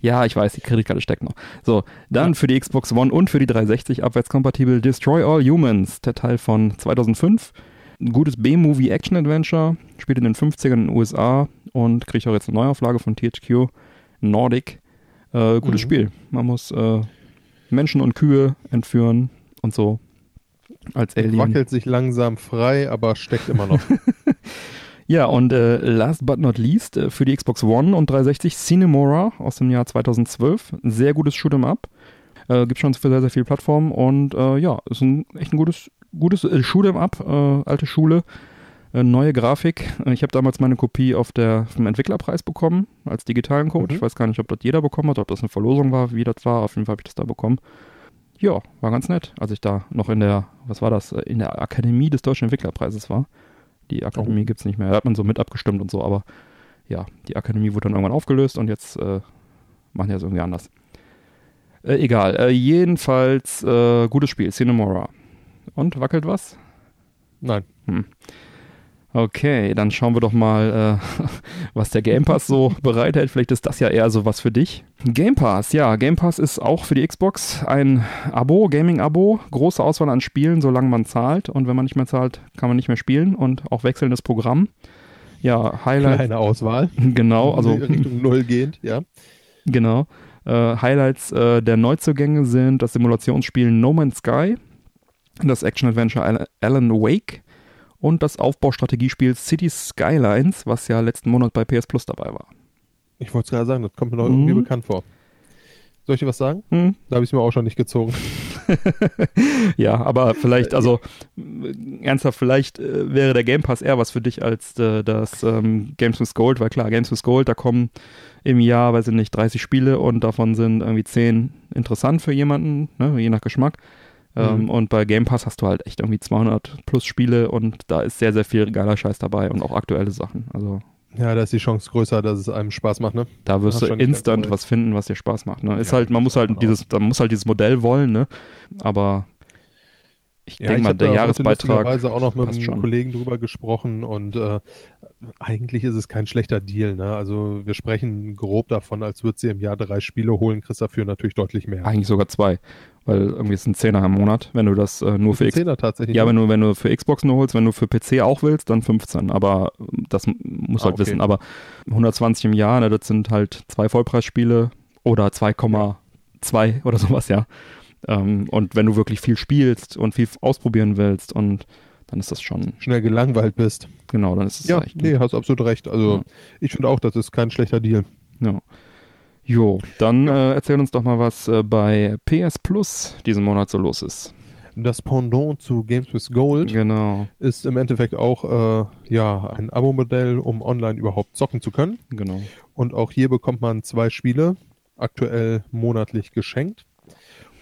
Ja, ich weiß, die Kreditkarte steckt noch. So, dann für die Xbox One und für die 360 abwärtskompatibel Destroy All Humans, der Teil von 2005. Ein gutes B-Movie Action Adventure, spielt in den 50ern in den USA und kriegt auch jetzt eine Neuauflage von THQ Nordic. Äh, gutes Mhm. Spiel. Man muss äh, Menschen und Kühe entführen und so. Als Alien. Wackelt sich langsam frei, aber steckt immer noch. Ja, und äh, last but not least äh, für die Xbox One und 360 Cinemora aus dem Jahr 2012. Ein Sehr gutes Shoot'em Up. Äh, gibt schon für sehr, sehr viele Plattformen und äh, ja, ist ein echt ein gutes, gutes äh, Shoot'em Up, äh, alte Schule, äh, neue Grafik. Äh, Ich habe damals meine Kopie auf der vom Entwicklerpreis bekommen als digitalen Code. Mhm. Ich weiß gar nicht, ob das jeder bekommen hat, ob das eine Verlosung war, wie das war. Auf jeden Fall habe ich das da bekommen. Ja, war ganz nett, als ich da noch in der, was war das, äh, in der Akademie des Deutschen Entwicklerpreises war. Die Akademie Oh. gibt's nicht mehr. Da hat man so mit abgestimmt und so, aber ja, die Akademie wurde dann irgendwann aufgelöst und jetzt äh, machen die das irgendwie anders. Äh, egal, äh, jedenfalls äh, gutes Spiel, Cinemora. Und wackelt was? Nein. Okay, dann schauen wir doch mal, äh, was der Game Pass so bereithält. Vielleicht ist das ja eher so was für dich. Game Pass, ja, Game Pass ist auch für die Xbox ein Abo, Gaming-Abo. Große Auswahl an Spielen, solange man zahlt. Und wenn man nicht mehr zahlt, kann man nicht mehr spielen und auch wechselndes Programm. Ja, Highlight, Kleine Auswahl. genau, also Richtung Null gehend, ja. Genau. Äh, Highlights äh, der Neuzugänge sind das Simulationsspiel No Man's Sky, das Action-Adventure Al- Alan Wake und das Aufbaustrategiespiel City Skylines, was ja letzten Monat bei PS Plus dabei war. Ich wollte es gerade sagen, das kommt mir noch irgendwie Mhm. bekannt vor. Soll ich dir was sagen? Hm? Da habe ich es mir auch schon nicht gezogen. Ja, aber vielleicht, also ernsthaft, vielleicht äh, wäre der Game Pass eher was für dich als äh, das ähm, Games with Gold, weil klar, Games with Gold, da kommen im Jahr, weiß ich nicht, 30 Spiele und davon sind irgendwie 10 interessant für jemanden, ne, je nach Geschmack. Ähm, Mhm. und bei Game Pass hast du halt echt irgendwie 200 plus Spiele und da ist sehr, sehr viel geiler Scheiß dabei und auch aktuelle Sachen. Also Ja, da ist die Chance größer, dass es einem Spaß macht, ne? da wirst du instant was finden, was dir Spaß macht. Ne? Ist Ja, halt, man muss halt dieses, man muss halt dieses Modell wollen, ne? Aber ich Ja, denke ich mal, der Jahresbeitrag. lustigerweise auch noch mit einem schon. Kollegen drüber gesprochen und äh, eigentlich ist es kein schlechter Deal, ne? Also wir sprechen grob davon, als würdest du im Jahr drei Spiele holen, kriegst dafür natürlich deutlich mehr. Eigentlich sogar zwei, weil irgendwie ist ein Zehner im Monat, wenn du das äh, nur für Xbox. Zehner tatsächlich. Ja, ne? wenn du, wenn du für Xbox nur holst, wenn du für PC auch willst, dann 15. Aber ähm, das muss Ah, halt okay. wissen. Aber 120 im Jahr, ne, das sind halt zwei Vollpreisspiele oder 2,2 oder sowas, ja. Ähm, und wenn du wirklich viel spielst und viel ausprobieren willst und dann ist das schon, schnell gelangweilt bist. genau, dann ist es Ja, echt. nee, hast absolut recht. Also Ja. ich finde auch, das ist kein schlechter Deal. Ja. Jo, dann äh, erzähl uns doch mal, was äh, bei PS Plus diesen Monat so los ist. Das Pendant zu Games with Gold Genau, ist im Endeffekt auch äh, ja ein Abo-Modell, um online überhaupt zocken zu können. genau. Und auch hier bekommt man zwei Spiele, aktuell monatlich geschenkt.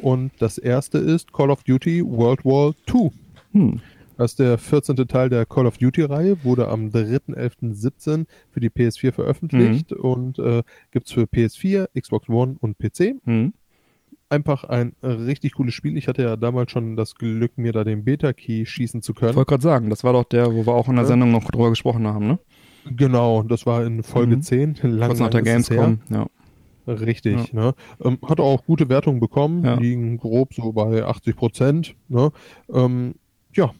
Und das erste ist Call of Duty World War II. Hm. Das ist der 14. Teil der Call of Duty-Reihe, wurde am 3.11.17 für die PS4 veröffentlicht und äh, gibt es für PS4, Xbox One und PC. Hm. Einfach ein richtig cooles Spiel. Ich hatte ja damals schon das Glück, mir da den Beta-Key schießen zu Ich können. wollte gerade sagen, das war doch der, wo wir auch in der Ja. Sendung noch drüber gesprochen haben, ne? Genau, das war in Folge Mhm. 10. Lang, Kurz nach der. Gamescom, ja. Richtig, ne? Ähm, hat auch gute Wertungen bekommen, Ja. liegen grob so bei 80 Prozent. Ne? Ähm, ja,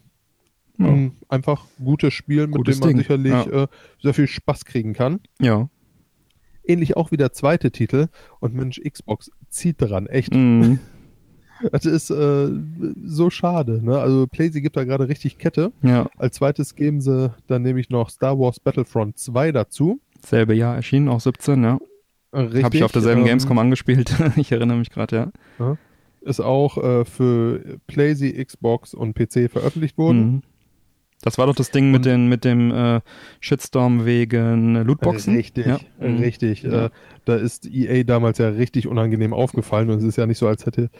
Ja. ein einfach gutes Spiel, mit Gutes dem man Ding, sicherlich ja. äh, sehr viel Spaß kriegen kann. Ja. Ähnlich auch wie der zweite Titel. Und Mensch, Xbox zieht dran, echt. Mhm. Das ist äh, so schade. Ne? Also PlayStation gibt da gerade richtig Kette. Ja. Als zweites geben sie dann nämlich noch Star Wars Battlefront 2 dazu. Selbe Jahr erschienen, auch 17, ja. Richtig. Habe ich auf derselben ähm, Gamescom angespielt. ich erinnere mich gerade, ja. Ist auch äh, für PlayStation, Xbox und PC veröffentlicht worden. Mhm. Das war doch das Ding mit, den, mit dem äh, Shitstorm wegen äh, Lootboxen. Richtig, Ja. Mhm. richtig. Ja. Äh, da ist EA damals ja richtig unangenehm aufgefallen und es ist ja nicht so, als hätte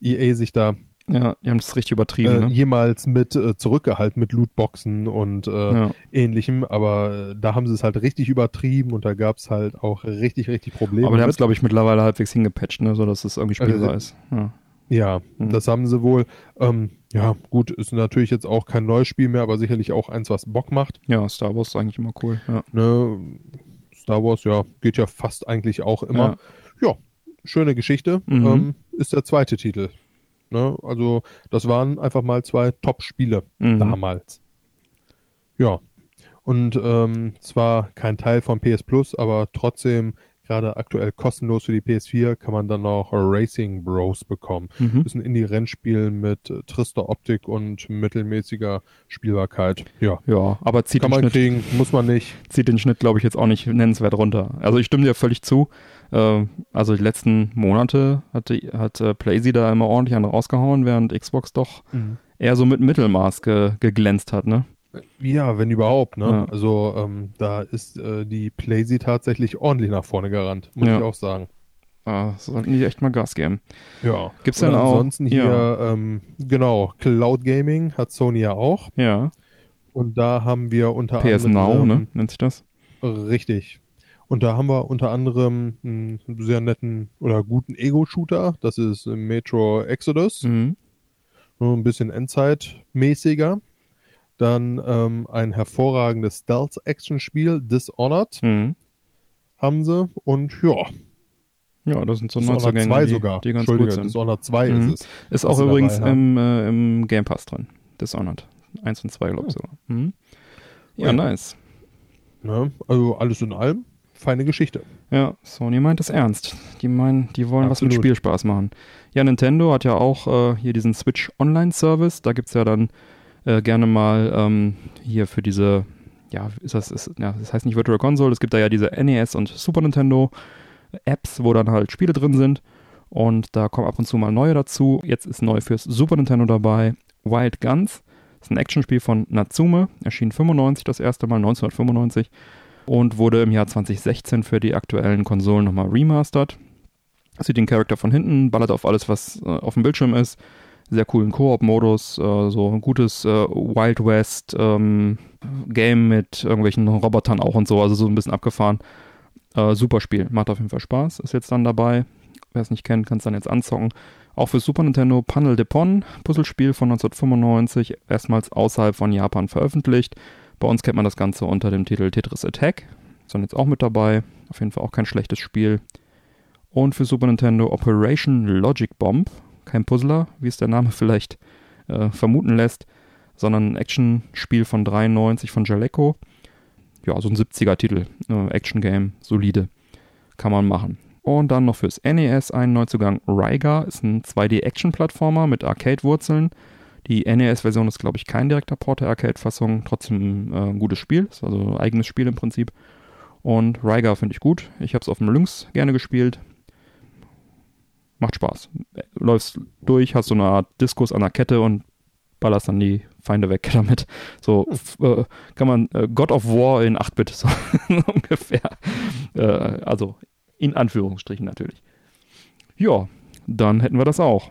EA sich da Ja, die haben das richtig übertrieben, äh, ne? jemals mit äh, zurückgehalten mit Lootboxen und äh, Ja. ähnlichem, aber äh, da haben sie es halt richtig übertrieben und da gab es halt auch richtig, richtig Probleme. Aber die haben es, glaube ich, mittlerweile halbwegs hingepatcht, ne? sodass es irgendwie spielbar Äh, ist. Ja. Ja, Mhm. das haben sie wohl. Ähm, ja, gut, ist natürlich jetzt auch kein neues Spiel mehr, aber sicherlich auch eins, was Bock macht. ja, Star Wars ist eigentlich immer cool. Ja. Ne? Star Wars, ja, geht ja fast eigentlich auch immer. Ja, schöne Geschichte. Mhm. Ähm, ist der zweite Titel. Ne? Also, das waren einfach mal zwei Top-Spiele Mhm. damals. Ja. Und ähm, zwar kein Teil von PS Plus, aber trotzdem gerade aktuell kostenlos für die PS4 kann man dann noch Racing Bros bekommen. Mhm. Ist ein Indie-Rennspiel mit äh, trister Optik und mittelmäßiger Spielbarkeit. Ja. Ja, aber zieht Kann den, man Schnitt, kriegen, muss man nicht. zieht den Schnitt, glaube ich, jetzt auch nicht nennenswert runter. Also ich stimme dir völlig zu. Äh, also die letzten Monate hatte, hat äh, PlayZ da immer ordentlich einen rausgehauen, während Xbox doch eher so mit Mittelmaß ge, geglänzt hat, ne? Ja, wenn überhaupt, ne? Ja. Also ähm, da ist äh, die PlayZ tatsächlich ordentlich nach vorne gerannt, muss Ja. ich auch sagen. Ah, sollten die echt mal Gas geben. Ja. Gibt's denn auch- ansonsten hier, ähm, genau, Cloud Gaming hat Sony ja auch. Ja, Und da haben wir unter PS anderem Now, ne? Nennt sich das? richtig. Und da haben wir unter anderem einen sehr netten oder guten Ego-Shooter. Das ist Metro Exodus. Mhm. Nur ein bisschen Endzeit-mäßiger. Dann ähm, ein hervorragendes Stealth-Action-Spiel, Dishonored, Mhm. haben sie. Und ja, Ja, das sind so Dishonored Neuzugänge, 2 die, sogar. die ganz gut sind. Dishonored 2 Mhm. ist es. Ist auch dabei übrigens im, äh, im Game Pass drin. Dishonored. Eins und zwei, glaube ich Oh. sogar. Mhm. Ja, Ja. nice. Ne? Also alles in allem, feine Geschichte. Ja, Sony meint es ernst. Die meinen, die wollen was mit Absolut. Spielspaß machen. Ja, Nintendo hat ja auch äh, hier diesen Switch Online Service. Da gibt's ja dann äh, gerne mal ähm, hier für diese, ja, ist das, ist, ja, das heißt nicht Virtual Console, es gibt da ja diese NES und Super Nintendo Apps, wo dann halt Spiele drin sind. Und da kommen ab und zu mal neue dazu. Jetzt ist neu fürs Super Nintendo dabei Wild Guns. Das ist ein Actionspiel von Natsume. Erschien 95 das erste Mal, 1995 und wurde im Jahr 2016 für die aktuellen Konsolen nochmal remastert. Sieht den Charakter von hinten, ballert auf alles, was äh, auf dem Bildschirm ist. Sehr coolen Koop-Modus, äh, so ein gutes äh, Wild West ähm, Game mit irgendwelchen Robotern auch und so, also so ein bisschen abgefahren. Äh, super Spiel, macht auf jeden Fall Spaß, ist jetzt dann dabei. Wer es nicht kennt, kann es dann jetzt anzocken. Auch für Super Nintendo Panel de Pon, Puzzlespiel von 1995, erstmals außerhalb von Japan veröffentlicht. Bei uns kennt man das Ganze unter dem Titel Tetris Attack. Ist dann jetzt auch mit dabei. Auf jeden Fall auch kein schlechtes Spiel. Und für Super Nintendo Operation Logic Bomb. Kein Puzzler, wie es der Name vielleicht äh, vermuten lässt, sondern ein Actionspiel von 93 von Jaleco. Ja, so ein 70er-Titel. Äh, Action-Game, solide. Kann man machen. Und dann noch fürs NES ein Neuzugang Rygar. Ist ein 2D-Action-Plattformer mit Arcade-Wurzeln. Die NES-Version ist, glaube ich, kein direkter Port der Arcade-Fassung, trotzdem äh, ein gutes Spiel, ist also ein eigenes Spiel im Prinzip. Und Rygar finde ich gut. Ich habe es auf dem Lynx gerne gespielt. Macht Spaß. Läufst durch, hast so eine Art Diskus an der Kette und ballerst dann die Feinde weg damit. So äh, kann man äh, God of War in 8-Bit so ungefähr. Äh, also in Anführungsstrichen natürlich. Ja, dann hätten wir das auch.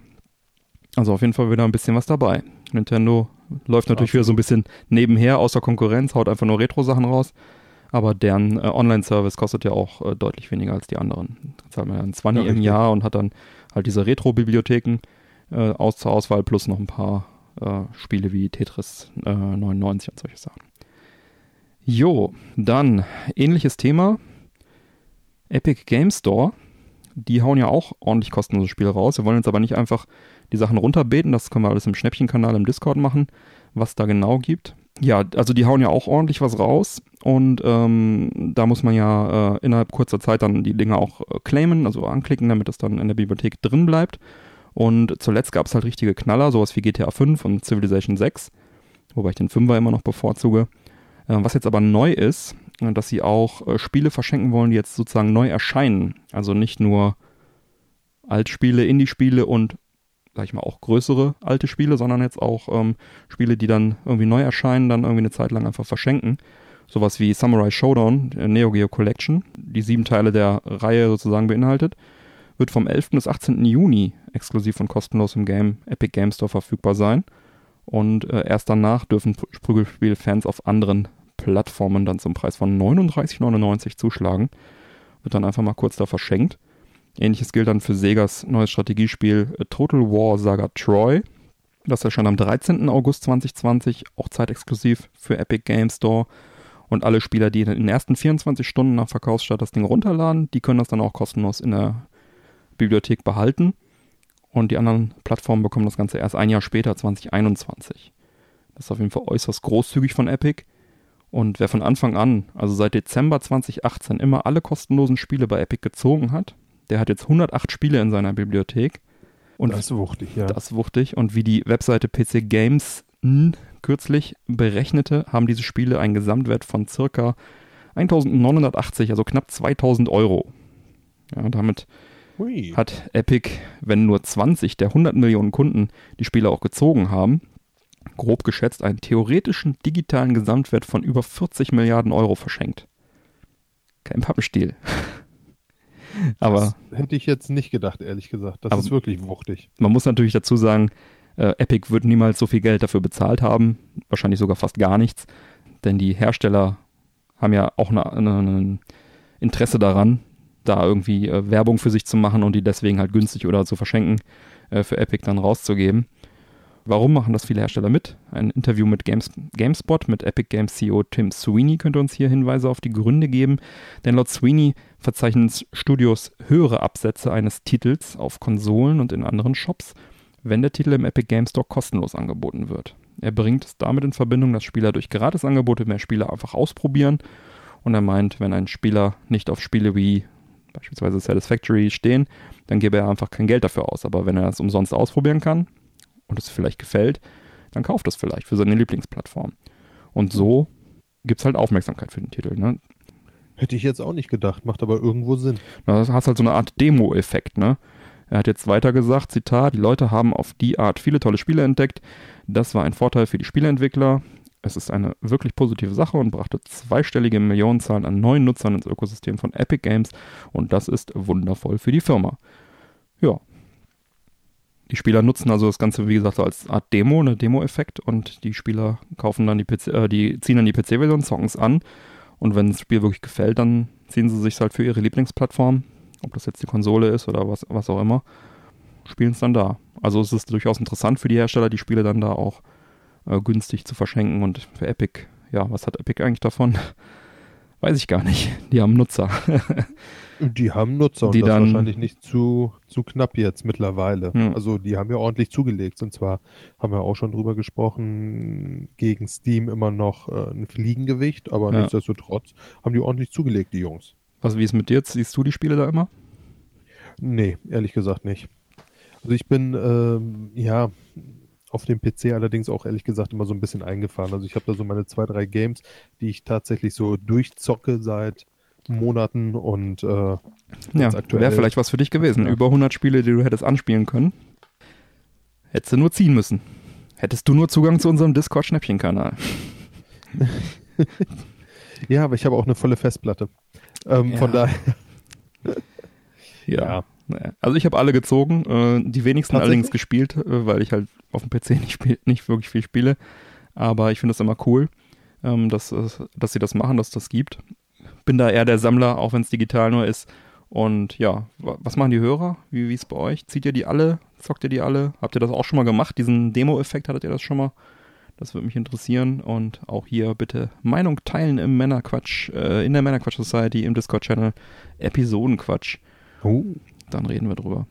Also auf jeden Fall wieder ein bisschen was dabei. Nintendo läuft natürlich wieder so ein bisschen nebenher außer Konkurrenz, haut einfach nur Retro-Sachen raus. Aber deren äh, Online-Service kostet ja auch äh, deutlich weniger als die anderen. Da zahlt man ja ein 20 ja, im Jahr und hat dann halt diese Retro-Bibliotheken äh, aus zur Auswahl plus noch ein paar äh, Spiele wie Tetris 99 äh, und solche Sachen. Jo, dann ähnliches Thema. Epic Game Store. Die hauen ja auch ordentlich kostenlose Spiele raus. Wir wollen jetzt aber nicht einfach die Sachen runterbeten. Das können wir alles im Schnäppchenkanal im Discord machen, was da genau gibt. Ja, also die hauen ja auch ordentlich was raus und ähm, da muss man ja äh, innerhalb kurzer Zeit dann die Dinge auch äh, claimen, also anklicken, damit das dann in der Bibliothek drin bleibt. Und zuletzt gab es halt richtige Knaller, sowas wie GTA 5 und Civilization 6, wobei ich den 5er immer noch bevorzuge. Äh, was jetzt aber neu ist, äh, dass sie auch äh, Spiele verschenken wollen, die jetzt sozusagen neu erscheinen. Also nicht nur Altspiele, Indie-Spiele und, sag ich mal, auch größere alte Spiele, sondern jetzt auch ähm, Spiele, die dann irgendwie neu erscheinen, dann irgendwie eine Zeit lang einfach verschenken. Sowas wie Samurai Showdown, Neo Geo Collection, die sieben Teile der Reihe sozusagen beinhaltet wird vom 11. bis 18. Juni exklusiv und kostenlos im Game Epic Game Store verfügbar sein. Und äh, erst danach dürfen Prügelspiel-Fans auf anderen Plattformen dann zum Preis von 39,99 zuschlagen. Wird dann einfach mal kurz da verschenkt. Ähnliches gilt dann für Segas neues Strategiespiel äh, Total War Saga Troy. Das erscheint am 13. August 2020, auch zeitexklusiv für Epic Game Store. Und alle Spieler, die in den ersten 24 Stunden nach Verkaufsstart das Ding runterladen, die können das dann auch kostenlos in der Bibliothek behalten und die anderen Plattformen bekommen das Ganze erst ein Jahr später, 2021. Das ist auf jeden Fall äußerst großzügig von Epic. Und wer von Anfang an, also seit Dezember 2018, immer alle kostenlosen Spiele bei Epic gezogen hat, der hat jetzt 108 Spiele in seiner Bibliothek. Und das ist wuchtig, ja. Das ist wuchtig. Und wie die Webseite PC Games kürzlich berechnete, haben diese Spiele einen Gesamtwert von circa 1980, also knapp 2000 Euro. Ja, damit Hui. hat Epic, wenn nur 20 der 100 Millionen Kunden die Spiele auch gezogen haben, grob geschätzt einen theoretischen digitalen Gesamtwert von über 40 Milliarden Euro verschenkt. Kein Pappenstiel. aber das hätte ich jetzt nicht gedacht, ehrlich gesagt. Das ist wirklich wuchtig. Man muss natürlich dazu sagen, äh, Epic wird niemals so viel Geld dafür bezahlt haben, wahrscheinlich sogar fast gar nichts, denn die Hersteller haben ja auch ein Interesse daran, da irgendwie äh, Werbung für sich zu machen und die deswegen halt günstig oder zu verschenken äh, für Epic dann rauszugeben. Warum machen das viele Hersteller mit? Ein Interview mit Games, GameSpot mit Epic Games CEO Tim Sweeney könnte uns hier Hinweise auf die Gründe geben. Denn laut Sweeney verzeichnen Studios höhere Absätze eines Titels auf Konsolen und in anderen Shops, wenn der Titel im Epic Games Store kostenlos angeboten wird. Er bringt es damit in Verbindung, dass Spieler durch Gratisangebote mehr Spiele einfach ausprobieren. Und er meint, wenn ein Spieler nicht auf Spiele wie beispielsweise Satisfactory stehen, dann gebe er einfach kein Geld dafür aus. Aber wenn er es umsonst ausprobieren kann und es vielleicht gefällt, dann kauft es vielleicht für seine Lieblingsplattform. Und so gibt es halt Aufmerksamkeit für den Titel. Ne? Hätte ich jetzt auch nicht gedacht, macht aber irgendwo Sinn. Das hast halt so eine Art Demo-Effekt, ne? Er hat jetzt weiter gesagt, Zitat, die Leute haben auf die Art viele tolle Spiele entdeckt. Das war ein Vorteil für die Spieleentwickler. Es ist eine wirklich positive Sache und brachte zweistellige Millionenzahlen an neuen Nutzern ins Ökosystem von Epic Games und das ist wundervoll für die Firma. Die Spieler nutzen also das Ganze, wie gesagt, als Art Demo, eine Demo-Effekt und die Spieler kaufen dann die PC, äh, die ziehen dann die PC-Version, zocken es an und wenn das Spiel wirklich gefällt, dann ziehen sie sich halt für ihre Lieblingsplattform, ob das jetzt die Konsole ist oder was, was auch immer, spielen es dann da. Also es ist durchaus interessant für die Hersteller, die Spiele dann da auch äh, günstig zu verschenken. Und für Epic, ja, was hat Epic eigentlich davon? Weiß ich gar nicht. Die haben Nutzer. die haben Nutzer die und das dann, wahrscheinlich nicht zu, zu knapp jetzt mittlerweile. Hm. Also die haben ja ordentlich zugelegt. Und zwar haben wir auch schon drüber gesprochen, gegen Steam immer noch äh, ein Fliegengewicht, aber ja. nichtsdestotrotz haben die ordentlich zugelegt, die Jungs. Was, wie ist mit dir? Siehst du die Spiele da immer? Nee, ehrlich gesagt nicht. Also ich bin, ähm, ja, auf dem PC allerdings auch ehrlich gesagt immer so ein bisschen eingefahren. Also ich habe da so meine zwei, drei Games, die ich tatsächlich so durchzocke seit Monaten und äh, Ja, wäre vielleicht was für dich gewesen. Ja. Über 100 Spiele, die du hättest anspielen können. Hättest du nur ziehen müssen. Hättest du nur Zugang zu unserem Discord-Schnäppchen-Kanal. ja, aber ich habe auch eine volle Festplatte. Ähm, Ja. Von daher, Ja. Naja. Also ich habe alle gezogen, äh, die wenigsten allerdings gespielt, äh, weil ich halt auf dem PC nicht, spiel, nicht wirklich viel spiele. Aber ich finde es immer cool, ähm, dass, dass sie das machen, dass das gibt. Bin da eher der Sammler, auch wenn es digital nur ist. Und ja, wa- was machen die Hörer? Wie wie ist es bei euch? Zieht ihr die alle? Zockt ihr die alle? Habt ihr das auch schon mal gemacht? Diesen Demo-Effekt hattet ihr das schon mal? Das würde mich interessieren. Und auch hier bitte Meinung teilen im Männerquatsch, äh, in der Männerquatsch Society, im Discord-Channel. Episodenquatsch. oh, Dann reden wir drüber.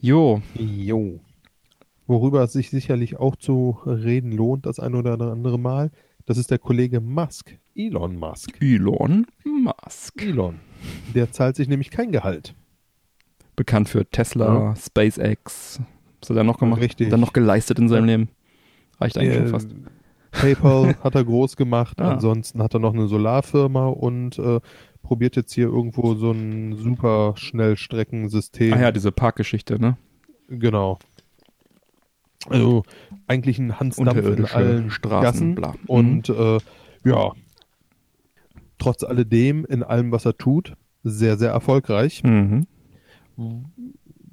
Jo, jo. Worüber es sich sicherlich auch zu reden lohnt, das ein oder andere Mal, das ist der Kollege Musk, Elon Musk. Elon Musk. Elon. Der zahlt sich nämlich kein Gehalt. Bekannt für Tesla, SpaceX. Was hat er noch gemacht? Richtig. Dann noch geleistet in seinem Leben. Reicht eigentlich schon Äh, fast. PayPal hat er groß gemacht, Ah. ansonsten hat er noch eine Solarfirma und äh, probiert jetzt hier irgendwo so ein super Schnellstreckensystem. Ah ja, diese Parkgeschichte, ne? Genau. Also eigentlich ein Hans Dampf in allen Straßen, Gassen bla. Mhm. und äh, ja, trotz alledem in allem, was er tut, sehr, sehr erfolgreich. Mhm.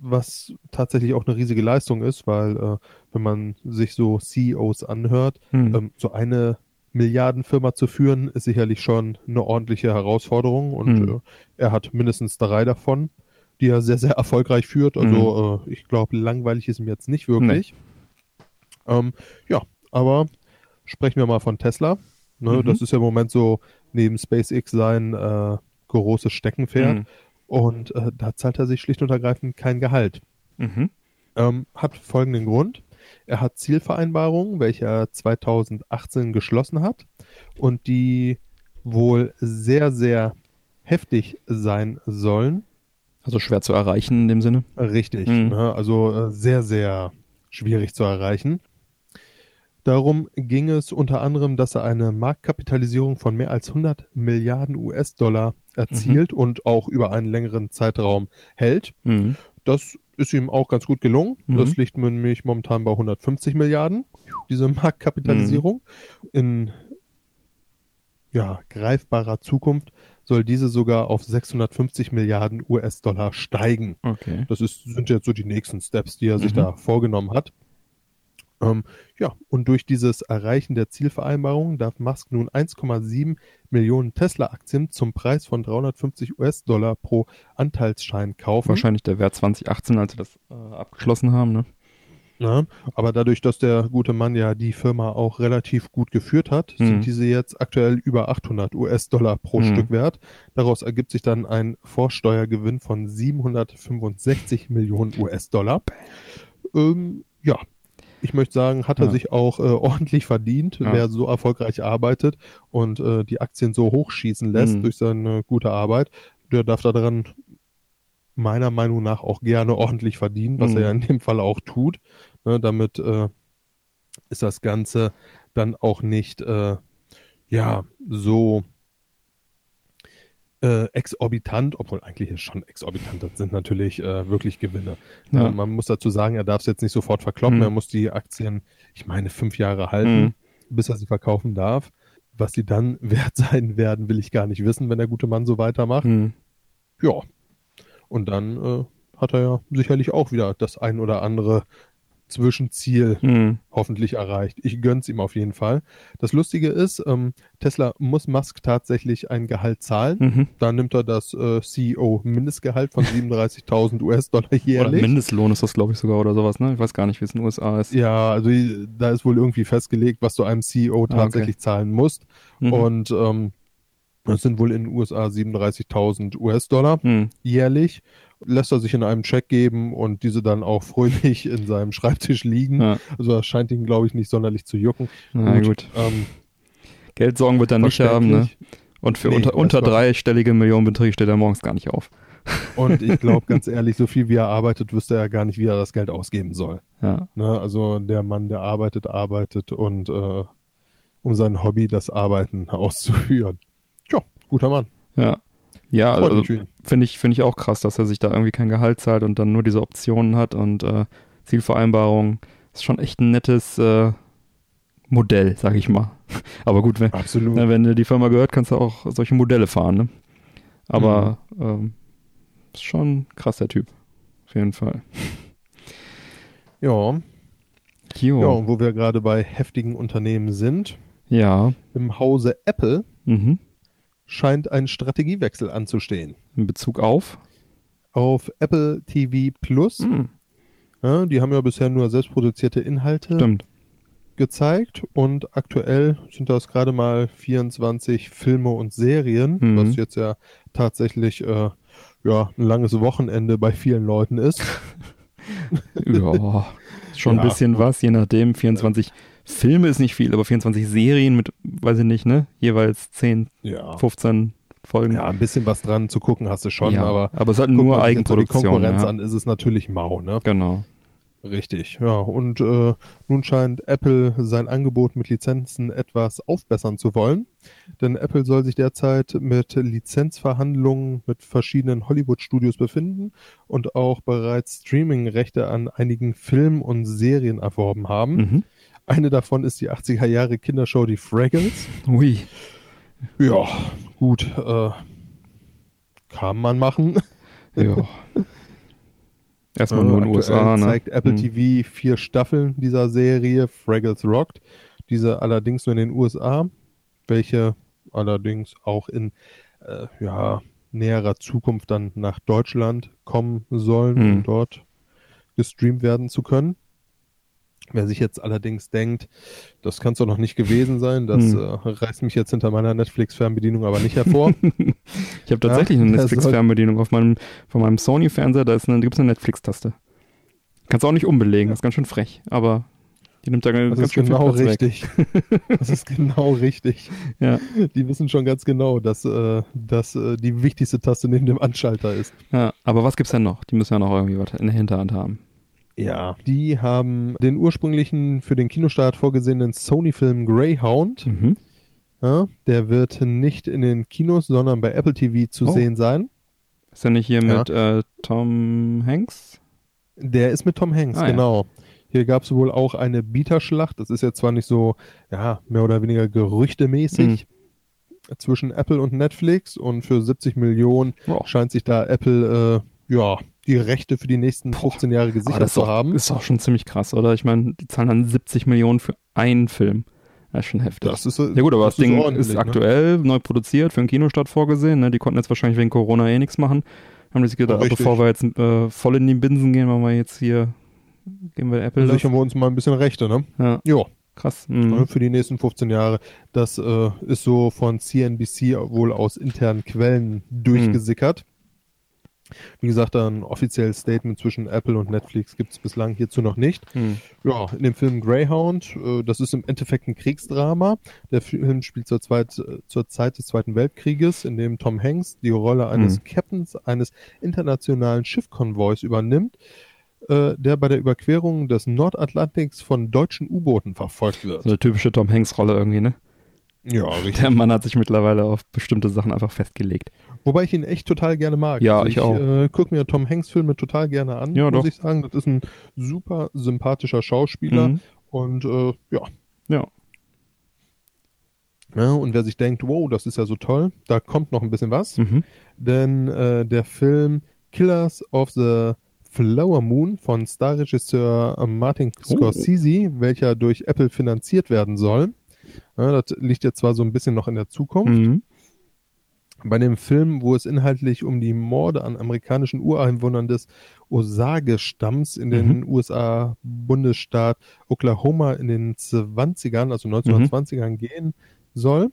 Was tatsächlich auch eine riesige Leistung ist, weil äh, wenn man sich so CEOs anhört, Mhm. ähm, so eine Milliardenfirma zu führen, ist sicherlich schon eine ordentliche Herausforderung und Mhm. äh, er hat mindestens drei davon, die er sehr, sehr erfolgreich führt. Also äh, ich glaube, langweilig ist ihm jetzt nicht wirklich. Ähm, ja, aber sprechen wir mal von Tesla. Ne, Mhm. Das ist ja im Moment so neben SpaceX sein äh, großes Steckenpferd. Mhm. Und äh, da zahlt er sich schlicht und ergreifend kein Gehalt. Mhm. Ähm, hat folgenden Grund. Er hat Zielvereinbarungen, welche er 2018 geschlossen hat und die wohl sehr, sehr heftig sein sollen. Also schwer zu erreichen in dem Sinne. Richtig. Mhm. Ne? Also äh, sehr, sehr schwierig zu erreichen. Darum ging es unter anderem, dass er eine Marktkapitalisierung von mehr als 100 Milliarden US-Dollar erzielt und auch über einen längeren Zeitraum hält. Mhm. Das ist ihm auch ganz gut gelungen. Mhm. Das liegt nämlich momentan bei 150 Milliarden, diese Marktkapitalisierung. Mhm. In ja, greifbarer Zukunft soll diese sogar auf 650 Milliarden US-Dollar steigen. Okay. Das ist, sind jetzt so die nächsten Steps, die er sich Mhm. da vorgenommen hat. Ähm, ja, und durch dieses Erreichen der Zielvereinbarung darf Musk nun 1,7 Millionen Tesla-Aktien zum Preis von 350 US-Dollar pro Anteilsschein kaufen. Wahrscheinlich der Wert 2018, als sie das äh, abgeschlossen haben, ne? Ja, aber dadurch, dass der gute Mann ja die Firma auch relativ gut geführt hat, Mhm. sind diese jetzt aktuell über 800 US-Dollar pro Mhm. Stück wert. Daraus ergibt sich dann ein Vorsteuergewinn von 765 Millionen US-Dollar. Ähm, ja, ich möchte sagen, hat er Ja. sich auch äh, ordentlich verdient, Ja. wer so erfolgreich arbeitet und äh, die Aktien so hochschießen lässt Mhm. durch seine gute Arbeit. Der darf daran meiner Meinung nach auch gerne ordentlich verdienen, was Mhm. er ja in dem Fall auch tut. Ne, damit äh, ist das Ganze dann auch nicht äh, ja so äh, exorbitant, obwohl eigentlich ist schon exorbitant, das sind natürlich äh, wirklich Gewinne. Ja. Äh, man muss dazu sagen, er darf es jetzt nicht sofort verkloppen, Mhm. er muss die Aktien, ich meine, fünf Jahre halten, Mhm. bis er sie verkaufen darf. Was sie dann wert sein werden, will ich gar nicht wissen, wenn der gute Mann so weitermacht. Mhm. Ja. Und dann äh, hat er ja sicherlich auch wieder das ein oder andere Zwischenziel Mhm. hoffentlich erreicht. Ich gönn's ihm auf jeden Fall. Das Lustige ist, ähm, Tesla muss Musk tatsächlich ein Gehalt zahlen. Mhm. Da nimmt er das äh, CEO-Mindestgehalt von 37.000 US-Dollar Oder jährlich. Mindestlohn ist das, glaube ich, sogar oder sowas, ne? Ich weiß gar nicht, wie es in den USA ist. ja, also da ist wohl irgendwie festgelegt, was du einem CEO Ah, tatsächlich zahlen musst. Mhm. Und ähm, das sind wohl in den USA 37.000 US-Dollar. Jährlich, lässt er sich in einem Check geben und diese dann auch fröhlich in seinem Schreibtisch liegen. Ja. Also das scheint ihn, glaube ich, nicht sonderlich zu jucken. Na gut. Ähm, Geldsorgen wird er nicht haben, ne? Und für Nee, unter, unter dreistellige Millionenbeträge steht er morgens gar nicht auf. Und ich glaube, ganz ehrlich, so viel wie er arbeitet, wüsste er gar nicht, wie er das Geld ausgeben soll. Ja. Ne? Also der Mann, der arbeitet, arbeitet und äh, um sein Hobby, das Arbeiten auszuführen. Tja, guter Mann. Ja. Ja, also, finde ich, finde ich auch krass, dass er sich da irgendwie kein Gehalt zahlt und dann nur diese Optionen hat und äh, Zielvereinbarung. Ist schon echt ein nettes äh, Modell, sag ich mal. Aber gut, wenn, na, wenn dir die Firma gehört, kannst du auch solche Modelle fahren, ne? Aber Mhm. ähm, ist schon krass, der Typ. Auf jeden Fall. Ja. Jo. ja, und wo wir gerade bei heftigen Unternehmen sind, Ja. im Hause Apple Mhm. Scheint ein Strategiewechsel anzustehen. In Bezug auf? Auf Apple TV Plus, Hm, ja, die haben ja bisher nur selbstproduzierte Inhalte stimmt. gezeigt und aktuell sind das gerade mal 24 Filme und Serien, Mhm. was jetzt ja tatsächlich äh, ja, ein langes Wochenende bei vielen Leuten ist. Ja, schon ein Ja. bisschen was, je nachdem. 24 Filme ist nicht viel, aber 24 Serien mit, weiß ich nicht, ne? Jeweils 10, Ja. 15 Folgen. Ja, ein bisschen was dran zu gucken hast du schon, Ja, aber aber es hat nur so Eigenproduktion. Die Konkurrenz ja. an ist es natürlich mau, ne? Genau. Richtig, ja. Und äh, nun scheint Apple sein Angebot mit Lizenzen etwas aufbessern zu wollen. Denn Apple soll sich derzeit mit Lizenzverhandlungen mit verschiedenen Hollywood-Studios befinden und auch bereits Streaming-Rechte an einigen Filmen und Serien erworben haben. Mhm. Eine davon ist die 80er Jahre Kindershow Die Fraggles. Ui. Ja, gut, äh, kann man machen. Ja. Erstmal nur in den USA, ne? zeigt Apple Hm. TV vier Staffeln dieser Serie, Fraggles Rocked. Diese allerdings nur in den USA, welche allerdings auch in äh, ja, näherer Zukunft dann nach Deutschland kommen sollen, Hm. um dort gestreamt werden zu können. Wer sich jetzt allerdings denkt, das kann es doch noch nicht gewesen sein, das Hm. äh, reißt mich jetzt hinter meiner Netflix-Fernbedienung aber nicht hervor. Ich habe tatsächlich Ja, eine das Netflix-Fernbedienung auf meinem, von meinem Sony-Fernseher, da ist eine, gibt's eine Netflix-Taste. Kannst du auch nicht umbelegen, das ist ganz schön frech, aber die nimmt da Das ganz ist schön viel genau richtig. Das ist genau richtig. Ja. Die wissen schon ganz genau, dass äh, das äh, die wichtigste Taste neben dem Anschalter ist. ja, aber was gibt's denn noch? Die müssen ja noch irgendwie was in der Hinterhand haben. Ja. Die haben den ursprünglichen für den Kinostart vorgesehenen Sony-Film Greyhound. Mhm. Ja, der wird nicht in den Kinos, sondern bei Apple TV zu Oh. sehen sein. Ist er nicht hier Ja. mit äh, Tom Hanks? Der ist mit Tom Hanks, Ah, ja. genau. Hier gab es wohl auch eine Bieterschlacht. Das ist jetzt zwar nicht so, ja, mehr oder weniger gerüchtemäßig Mhm. zwischen Apple und Netflix und für 70 Millionen Wow. scheint sich da Apple, äh, ja, die Rechte für die nächsten 15 Jahre gesichert das zu haben. ist doch schon ziemlich krass, oder? Ich meine, die zahlen dann 70 Millionen für einen Film. Das ist schon heftig. Das ist, ja gut, aber das, Ding ordentlich, ist ne? aktuell neu produziert, für einen Kinostart vorgesehen. Ne? Die konnten jetzt wahrscheinlich wegen Corona eh nichts machen. Haben sich gedacht, Richtig. bevor wir jetzt äh, voll in die Binsen gehen, machen wir jetzt hier, gehen wir Apple Dann das. sichern wir uns mal ein bisschen Rechte, ne? Ja, Jo, krass. Mhm. für die nächsten 15 Jahre. Das äh, ist so von CNBC wohl aus internen Quellen durchgesickert. Wie gesagt, ein offizielles Statement zwischen Apple und Netflix gibt es bislang hierzu noch nicht. Mhm. Ja, in dem Film Greyhound, äh, das ist im Endeffekt ein Kriegsdrama. Der Film spielt zur, Zweit, äh, zur Zeit des Zweiten Weltkrieges, in dem Tom Hanks die Rolle eines Mhm. Captains eines internationalen Schiffkonvois übernimmt, äh, der bei der Überquerung des Nordatlantiks von deutschen U-Booten verfolgt wird. So eine typische Tom Hanks-Rolle irgendwie, ne? Ja, richtig. Der Mann hat sich mittlerweile auf bestimmte Sachen einfach festgelegt. Wobei ich ihn echt total gerne mag. Ja, Also ich auch. Äh, guck mir Tom Hanks Filme total gerne an, Ja, muss doch. ich sagen. Das ist ein super sympathischer Schauspieler Mhm. und äh, ja, Ja. Ja, und wer sich denkt, wow, das ist ja so toll, da kommt noch ein bisschen was. Mhm. Denn äh, der Film Killers of the Flower Moon von Starregisseur Martin Oh. Scorsese, welcher durch Apple finanziert werden soll, ja, das liegt jetzt zwar so ein bisschen noch in der Zukunft. Mhm. Bei dem Film, wo es inhaltlich um die Morde an amerikanischen Ureinwohnern des Osage-Stamms in den Mhm. USA-Bundesstaat Oklahoma in den 20ern, also 1920ern gehen soll.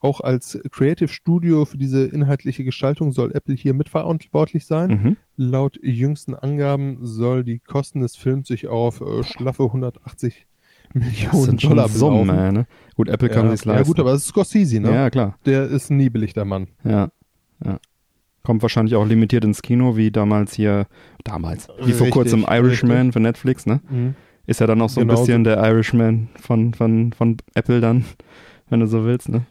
Auch als Creative Studio für diese inhaltliche Gestaltung soll Apple hier mitverantwortlich sein. Mhm. Laut jüngsten Angaben soll die Kosten des Films sich auf äh, schlaffe 180 Das Millionen Dollar Summen, ey, ne? Gut, Apple kann ja, sich's leisten. ja gut, aber es ist Scorsese, ne? Ja, klar. Der ist ein niebelig, der Mann. Ja. Kommt wahrscheinlich auch limitiert ins Kino, wie damals hier, damals, wie vor Richtig, kurzem Irishman richtig. für Netflix, ne? Mhm. Ist ja dann auch so ein Genauso. bisschen der Irishman von, von, von Apple dann, wenn du so willst, ne?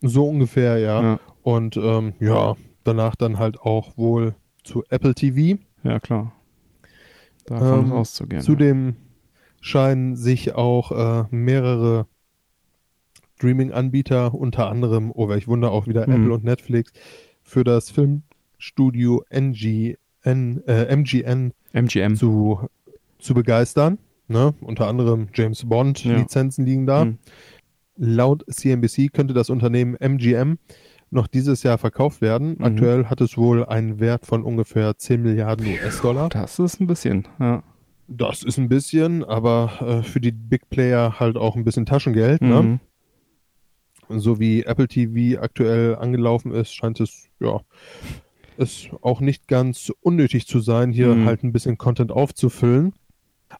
So ungefähr, ja. Ja, Und ähm, ja, danach dann halt auch wohl zu Apple TV. ja klar. Davon Ähm, auszugehen. Zudem scheinen sich auch äh, mehrere Streaming-Anbieter, unter anderem, oh welch Wunder, auch wieder Mhm. Apple und Netflix, für das Filmstudio NGN, äh, MGN. MGM. zu, zu begeistern. Ne? Unter anderem James Bond Ja. Lizenzen liegen da. Mhm. Laut CNBC könnte das Unternehmen MGM noch dieses Jahr verkauft werden. Mhm. Aktuell hat es wohl einen Wert von ungefähr 10 Milliarden US-Dollar. Das ist ein bisschen, ja. Das ist ein bisschen, aber äh, für die Big Player halt auch ein bisschen Taschengeld. Ne? Mhm. So wie Apple TV aktuell angelaufen ist, scheint es ja es auch nicht ganz unnötig zu sein, hier Mhm. halt ein bisschen Content aufzufüllen.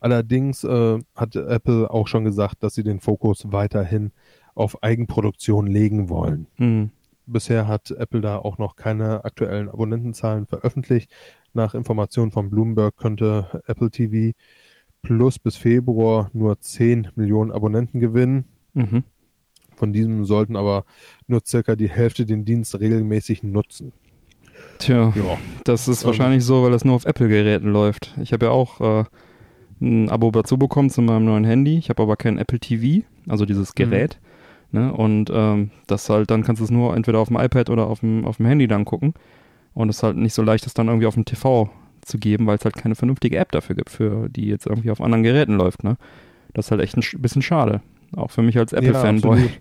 Allerdings äh, hat Apple auch schon gesagt, dass sie den Fokus weiterhin auf Eigenproduktion legen wollen. Mhm. Bisher hat Apple da auch noch keine aktuellen Abonnentenzahlen veröffentlicht. Nach Informationen von Bloomberg könnte Apple TV Plus bis Februar nur 10 Millionen Abonnenten gewinnen. Mhm. Von diesem sollten aber nur circa die Hälfte den Dienst regelmäßig nutzen. Tja, Ja, das ist Ähm. wahrscheinlich so, weil das nur auf Apple-Geräten läuft. Ich habe ja auch äh, ein Abo dazu bekommen zu meinem neuen Handy. Ich habe aber kein Apple TV, also dieses Gerät. Ne? Und ähm, das halt, dann kannst du es nur entweder auf dem iPad oder auf dem, auf dem Handy dann gucken. Und es ist halt nicht so leicht, das dann irgendwie auf dem TV zu geben, weil es halt keine vernünftige App dafür gibt, für die jetzt irgendwie auf anderen Geräten läuft. Ne? Das ist halt echt ein sch- bisschen schade. Auch für mich als Apple-Fanboy. absolut.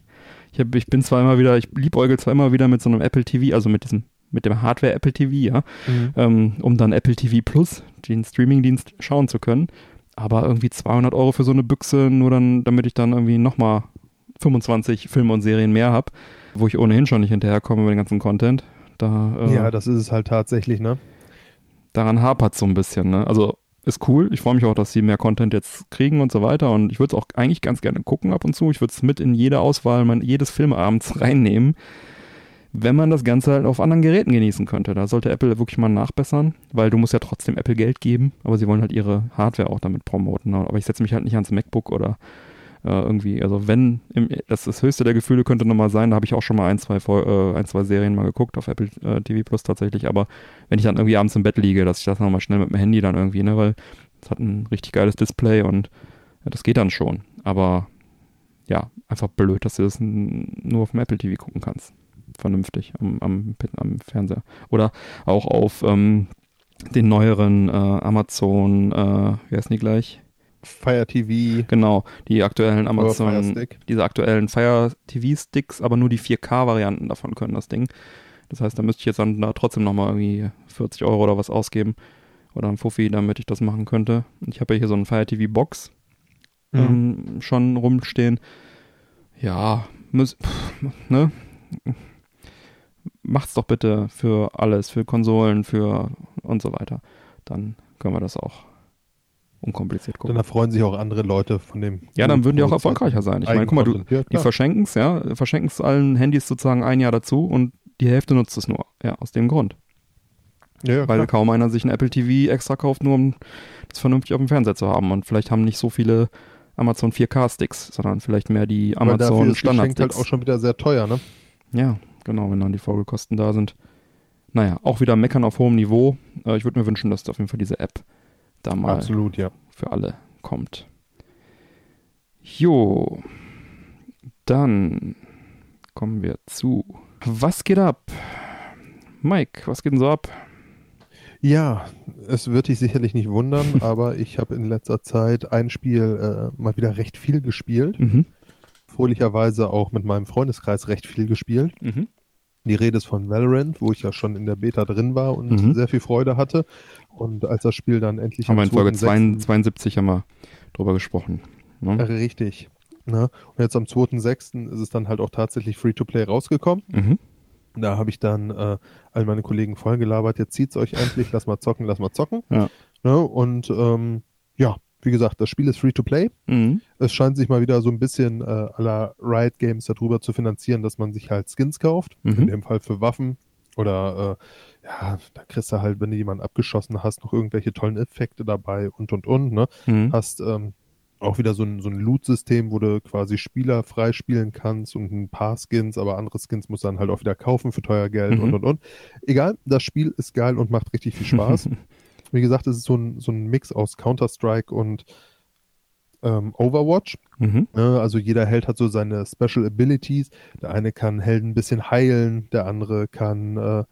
Ich, hab, ich bin zwar immer wieder, ich liebäugel zwar immer wieder mit so einem Apple TV, also mit diesem, mit dem Hardware Apple TV, ja, Mhm. ähm, um dann Apple TV Plus, den Streamingdienst, schauen zu können. Aber irgendwie 200 Euro für so eine Büchse, nur dann, damit ich dann irgendwie nochmal 25 Filme und Serien mehr habe, wo ich ohnehin schon nicht hinterherkomme mit dem ganzen Content. Da, äh, Ja, das ist es halt tatsächlich, ne? daran hapert so ein bisschen. Ne? Also ist cool. Ich freue mich auch, dass sie mehr Content jetzt kriegen und so weiter. Und ich würde es auch eigentlich ganz gerne gucken ab und zu. Ich würde es mit in jede Auswahl, mein, jedes Filmabends reinnehmen, wenn man das Ganze halt auf anderen Geräten genießen könnte. Da sollte Apple wirklich mal nachbessern, weil du musst ja trotzdem Apple Geld geben, aber sie wollen halt ihre Hardware auch damit promoten. Aber ich setze mich halt nicht ans MacBook oder irgendwie, also wenn, im, das, das höchste der Gefühle könnte nochmal sein, da habe ich auch schon mal ein, zwei, äh, ein, zwei Serien mal geguckt auf Apple äh, TV Plus tatsächlich, aber wenn ich dann irgendwie abends im Bett liege, dass ich das nochmal schnell mit dem Handy dann irgendwie, ne, weil es hat ein richtig geiles Display und ja, das geht dann schon. Aber ja, einfach blöd, dass du das nur auf dem Apple TV gucken kannst. Vernünftig am, am, am Fernseher. Oder auch auf ähm, den neueren äh, Amazon, äh, wie heißen die gleich? Fire TV Genau, die aktuellen Amazon, diese aktuellen Fire TV Sticks, aber nur die 4K-Varianten davon können das Ding. Das heißt, da müsste ich jetzt dann da trotzdem nochmal irgendwie 40 Euro oder was ausgeben oder ein Fuffi, damit ich das machen könnte. Ich habe ja hier so einen Fire TV Box Mhm. ähm, schon rumstehen. Ja, muss, pff, ne? Macht's doch bitte für alles, für Konsolen, für und so weiter. Dann können wir das auch unkompliziert gucken. Dann erfreuen sich auch andere Leute von dem. Ja, dann würden die auch erfolgreicher sein. Ich meine, guck mal, du. Ja, die verschenken es, ja, verschenken es allen Handys sozusagen ein Jahr dazu und die Hälfte nutzt es nur. Ja, aus dem Grund. ja, ja, Weil klar. kaum einer sich ein Apple TV extra kauft, nur um das vernünftig auf dem Fernseher zu haben. Und vielleicht haben nicht so viele Amazon 4K-Sticks, sondern vielleicht mehr die Weil Amazon ist das halt Standard-Sticks. auch schon wieder sehr teuer, ne? Ja, genau, wenn dann die Folgekosten da sind. Naja, auch wieder meckern auf hohem Niveau. Äh, ich würde mir wünschen, dass auf jeden Fall diese App da mal Absolut, ja. für alle kommt. Jo, dann kommen wir zu. Was geht ab? Mike, was geht denn so ab? Ja, es wird dich sicherlich nicht wundern, aber ich habe in letzter Zeit ein Spiel äh, mal wieder recht viel gespielt. Mhm. Fröhlicherweise auch mit meinem Freundeskreis recht viel gespielt. Mhm. Die Rede ist von Valorant, wo ich ja schon in der Beta drin war und Mhm. sehr viel Freude hatte. Und als das Spiel dann endlich Haben wir in Folge 2.6. 72 haben wir drüber gesprochen. Ne? Richtig. Ne? Und jetzt am 2.6. ist es dann halt auch tatsächlich Free-to-Play rausgekommen. Mhm. Da habe ich dann äh, all meine Kollegen voll gelabert, jetzt zieht's euch endlich, lass mal zocken, lass mal zocken. Ja. Ne? Und ähm, ja, wie gesagt, das Spiel ist Free-to-Play. Mhm. Es scheint sich mal wieder so ein bisschen äh, aller Riot Games darüber zu finanzieren, dass man sich halt Skins kauft. Mhm. In dem Fall für Waffen Oder äh, ja, da kriegst du halt, wenn du jemanden abgeschossen hast, noch irgendwelche tollen Effekte dabei und und und, ne? Mhm. Hast ähm, auch wieder so ein, so ein Loot-System, wo du quasi Spieler freispielen kannst und ein paar Skins, aber andere Skins musst du dann halt auch wieder kaufen für teuer Geld Mhm. und und und. Egal, das Spiel ist geil und macht richtig viel Spaß. Wie gesagt, es ist so ein, so ein Mix aus Counter-Strike und ähm, Overwatch. Mhm. Ne? Also jeder Held hat so seine Special Abilities. Der eine kann Helden ein bisschen heilen, der andere kann äh,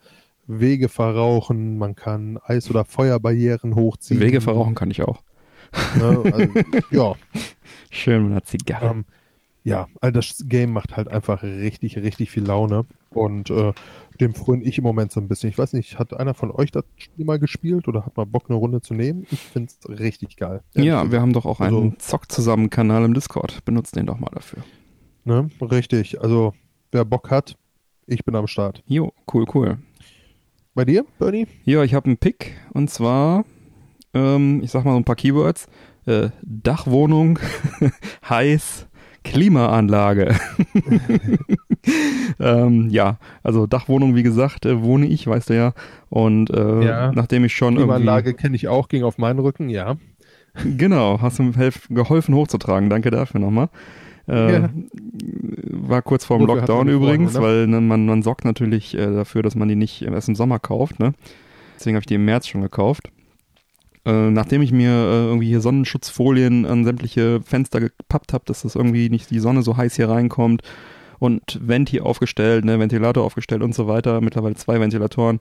Wege verrauchen, man kann Eis- oder Feuerbarrieren hochziehen. Wege verrauchen kann ich auch. Ne? Also, ja, Schön mit einer Zigarre. ähm, ja, also das Game macht halt einfach richtig, richtig viel Laune. Und äh, dem fröne ich im Moment so ein bisschen. Ich weiß nicht, hat einer von euch das Spiel mal gespielt oder hat mal Bock, eine Runde zu nehmen? Ich finde es richtig geil. ja, wir haben doch auch Also- einen Zock-Zusammen-Kanal im Discord. Benutzt den doch mal dafür. Ne? Richtig. Also, wer Bock hat, ich bin am Start. Jo, cool, cool. Bei dir, Bernie? Ja, ich habe einen Pick und zwar, ähm, ich sag mal so ein paar Keywords. Äh, Dachwohnung, heiß, Klimaanlage. ähm, ja, also Dachwohnung, wie gesagt, äh, wohne ich, weißt du ja. Und äh, Ja. nachdem ich schon. Klimaanlage kenne ich auch, ging auf meinen Rücken, ja. Genau, hast du helf, geholfen hochzutragen. Danke dafür nochmal. Äh, Ja. War kurz vorm hat Lockdown übrigens, ne? weil ne, man, man sorgt natürlich äh, dafür, dass man die nicht erst im Sommer kauft. Ne? Deswegen habe ich die im März schon gekauft. Äh, nachdem ich mir äh, irgendwie hier Sonnenschutzfolien an sämtliche Fenster gepappt habe, dass das irgendwie nicht die Sonne so heiß hier reinkommt und Venti aufgestellt, ne, Ventilator aufgestellt und so weiter, mittlerweile zwei Ventilatoren,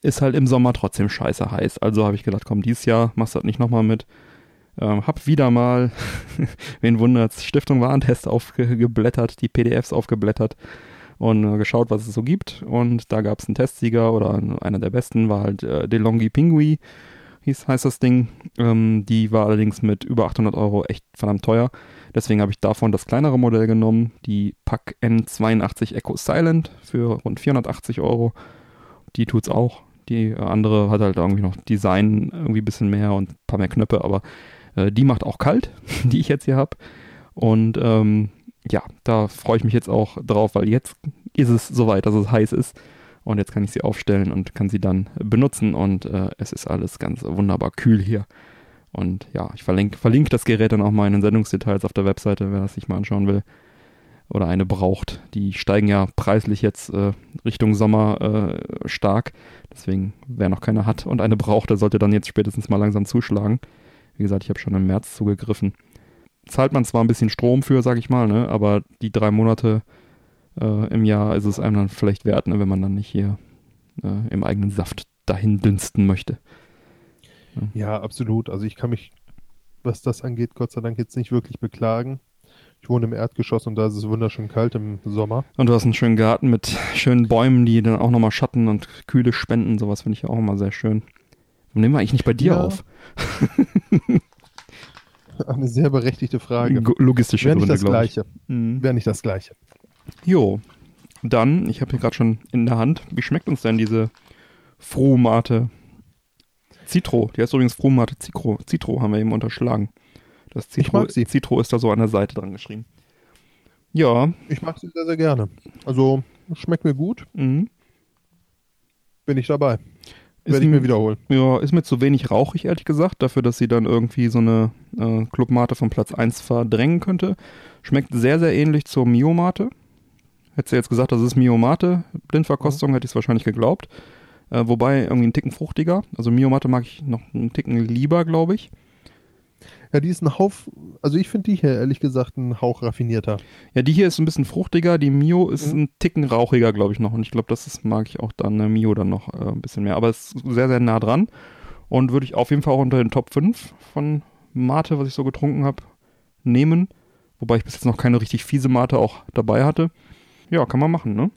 ist halt im Sommer trotzdem scheiße heiß. Also habe ich gedacht, komm, dieses Jahr machst du das nicht nochmal mit. Ähm, hab wieder mal, wen wundert's, Stiftung Warentest aufgeblättert, die PDFs aufgeblättert und äh, geschaut, was es so gibt. Und da gab's einen Testsieger oder einer der besten war halt äh, DeLonghi Pingui, hieß, heißt das Ding. Ähm, die war allerdings mit über 800 Euro echt verdammt teuer. Deswegen habe ich davon das kleinere Modell genommen, die PAC N82 Echo Silent für rund 480 Euro. Die tut's auch. Die äh, andere hat halt irgendwie noch Design irgendwie ein bisschen mehr und ein paar mehr Knöpfe, aber äh, die macht auch kalt, die ich jetzt hier habe. Und ähm, ja, da freue ich mich jetzt auch drauf, weil jetzt ist es soweit, dass es heiß ist. Und jetzt kann ich sie aufstellen und kann sie dann benutzen und äh, es ist alles ganz wunderbar kühl hier. Und ja, ich verlinke, verlinke das Gerät dann auch mal in den Sendungsdetails auf der Webseite, wer das sich mal anschauen will oder eine braucht. Die steigen ja preislich jetzt äh, Richtung Sommer äh, stark. Deswegen, wer noch keine hat und eine braucht, der sollte dann jetzt spätestens mal langsam zuschlagen. Wie gesagt, ich habe schon im März zugegriffen. Zahlt man zwar ein bisschen Strom für, sag ich mal, ne, aber die drei Monate äh, im Jahr ist es einem dann vielleicht wert, ne, wenn man dann nicht hier äh, im eigenen Saft dahin dünsten möchte. Ja, absolut. Also ich kann mich, was das angeht, Gott sei Dank jetzt nicht wirklich beklagen. Ich wohne im Erdgeschoss und da ist es wunderschön kalt im Sommer. Und du hast einen schönen Garten mit schönen Bäumen, die dann auch nochmal Schatten und Kühle spenden. Sowas finde ich auch immer sehr schön. Warum nehmen wir eigentlich nicht bei dir Ja. auf? Eine sehr berechtigte Frage. Logistische Wäre nicht Gründe, das glaube ich. Gleiche. Mhm. Wäre nicht das Gleiche. Jo, dann, ich habe hier gerade schon in der Hand, wie schmeckt uns denn diese Frumate Citro? Die heißt übrigens Frumate Citro. Citro haben wir eben unterschlagen. Das Citro. Citro ist da so an der Seite dran geschrieben. Ja, Ich mag sie sehr, sehr gerne. Also schmeckt mir gut, mhm. bin ich dabei. Werde ich mir wiederholen. Ja, ist mir zu wenig rauchig, ehrlich gesagt, dafür, dass sie dann irgendwie so eine äh, Clubmate von Platz 1 verdrängen könnte. Schmeckt sehr, sehr ähnlich zur Mio-Mate. Hättest du jetzt gesagt, das ist Mio-Mate, Blindverkostung, hätte ich es wahrscheinlich geglaubt. Äh, wobei irgendwie ein Ticken fruchtiger. Also Mio-Mate mag ich noch einen Ticken lieber, glaube ich. Ja, die ist ein Hauch, also ich finde die hier ehrlich gesagt ein Hauch raffinierter. Ja, die hier ist ein bisschen fruchtiger, die Mio ist Mhm. ein Ticken rauchiger, glaube ich, noch. Und ich glaube, das ist, mag ich auch dann, äh, Mio dann noch äh, ein bisschen mehr. Aber es ist sehr, sehr nah dran. Und würde ich auf jeden Fall auch unter den Top 5 von Mate, was ich so getrunken habe, nehmen. Wobei ich bis jetzt noch keine richtig fiese Mate auch dabei hatte. Ja, kann man machen, ne?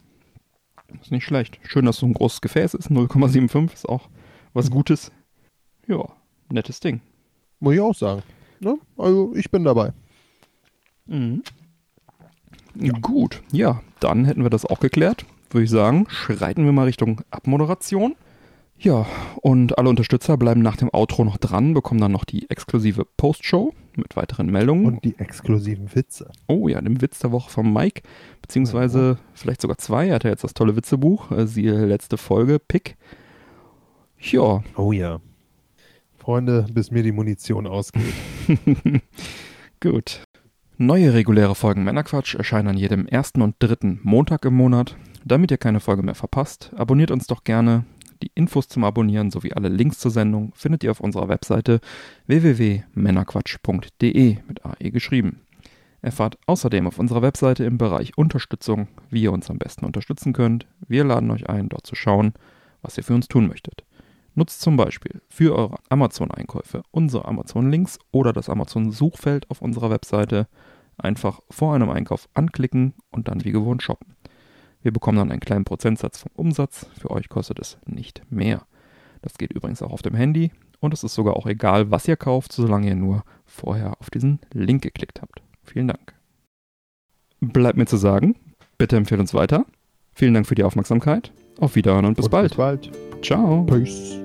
Ist nicht schlecht. Schön, dass so ein großes Gefäß ist. 0,75 ist auch was Gutes. Ja, nettes Ding. Muss ich auch sagen. Ne? Also ich bin dabei. Mhm. Gut, ja, dann hätten wir das auch geklärt. Würde ich sagen, schreiten wir mal Richtung Abmoderation. Ja, und alle Unterstützer bleiben nach dem Outro noch dran, bekommen dann noch die exklusive Postshow mit weiteren Meldungen. Und die exklusiven Witze. oh ja, dem Witz der Woche von Mike, beziehungsweise vielleicht sogar zwei. Er hat ja jetzt das tolle Witzebuch, äh, siehe letzte Folge, Pick. Ja, Oh ja. Freunde, bis mir die Munition ausgeht. Gut. Neue reguläre Folgen Männerquatsch erscheinen an jedem ersten und dritten Montag im Monat. Damit ihr keine Folge mehr verpasst, abonniert uns doch gerne. Die Infos zum Abonnieren sowie alle Links zur Sendung findet ihr auf unserer Webseite www.männerquatsch.de mit AE geschrieben. Erfahrt außerdem auf unserer Webseite im Bereich Unterstützung, wie ihr uns am besten unterstützen könnt. Wir laden euch ein, dort zu schauen, was ihr für uns tun möchtet. Nutzt zum Beispiel für eure Amazon-Einkäufe unsere Amazon-Links oder das Amazon-Suchfeld auf unserer Webseite. Einfach vor einem Einkauf anklicken und dann wie gewohnt shoppen. Wir bekommen dann einen kleinen Prozentsatz vom Umsatz. Für euch kostet es nicht mehr. Das geht übrigens auch auf dem Handy und es ist sogar auch egal, was ihr kauft, solange ihr nur vorher auf diesen Link geklickt habt. Vielen Dank. Bleibt mir zu sagen, bitte empfehlt uns weiter. Vielen Dank für die Aufmerksamkeit. Auf Wiederhören und bis Und bald. Bis bald. Ciao. Peace.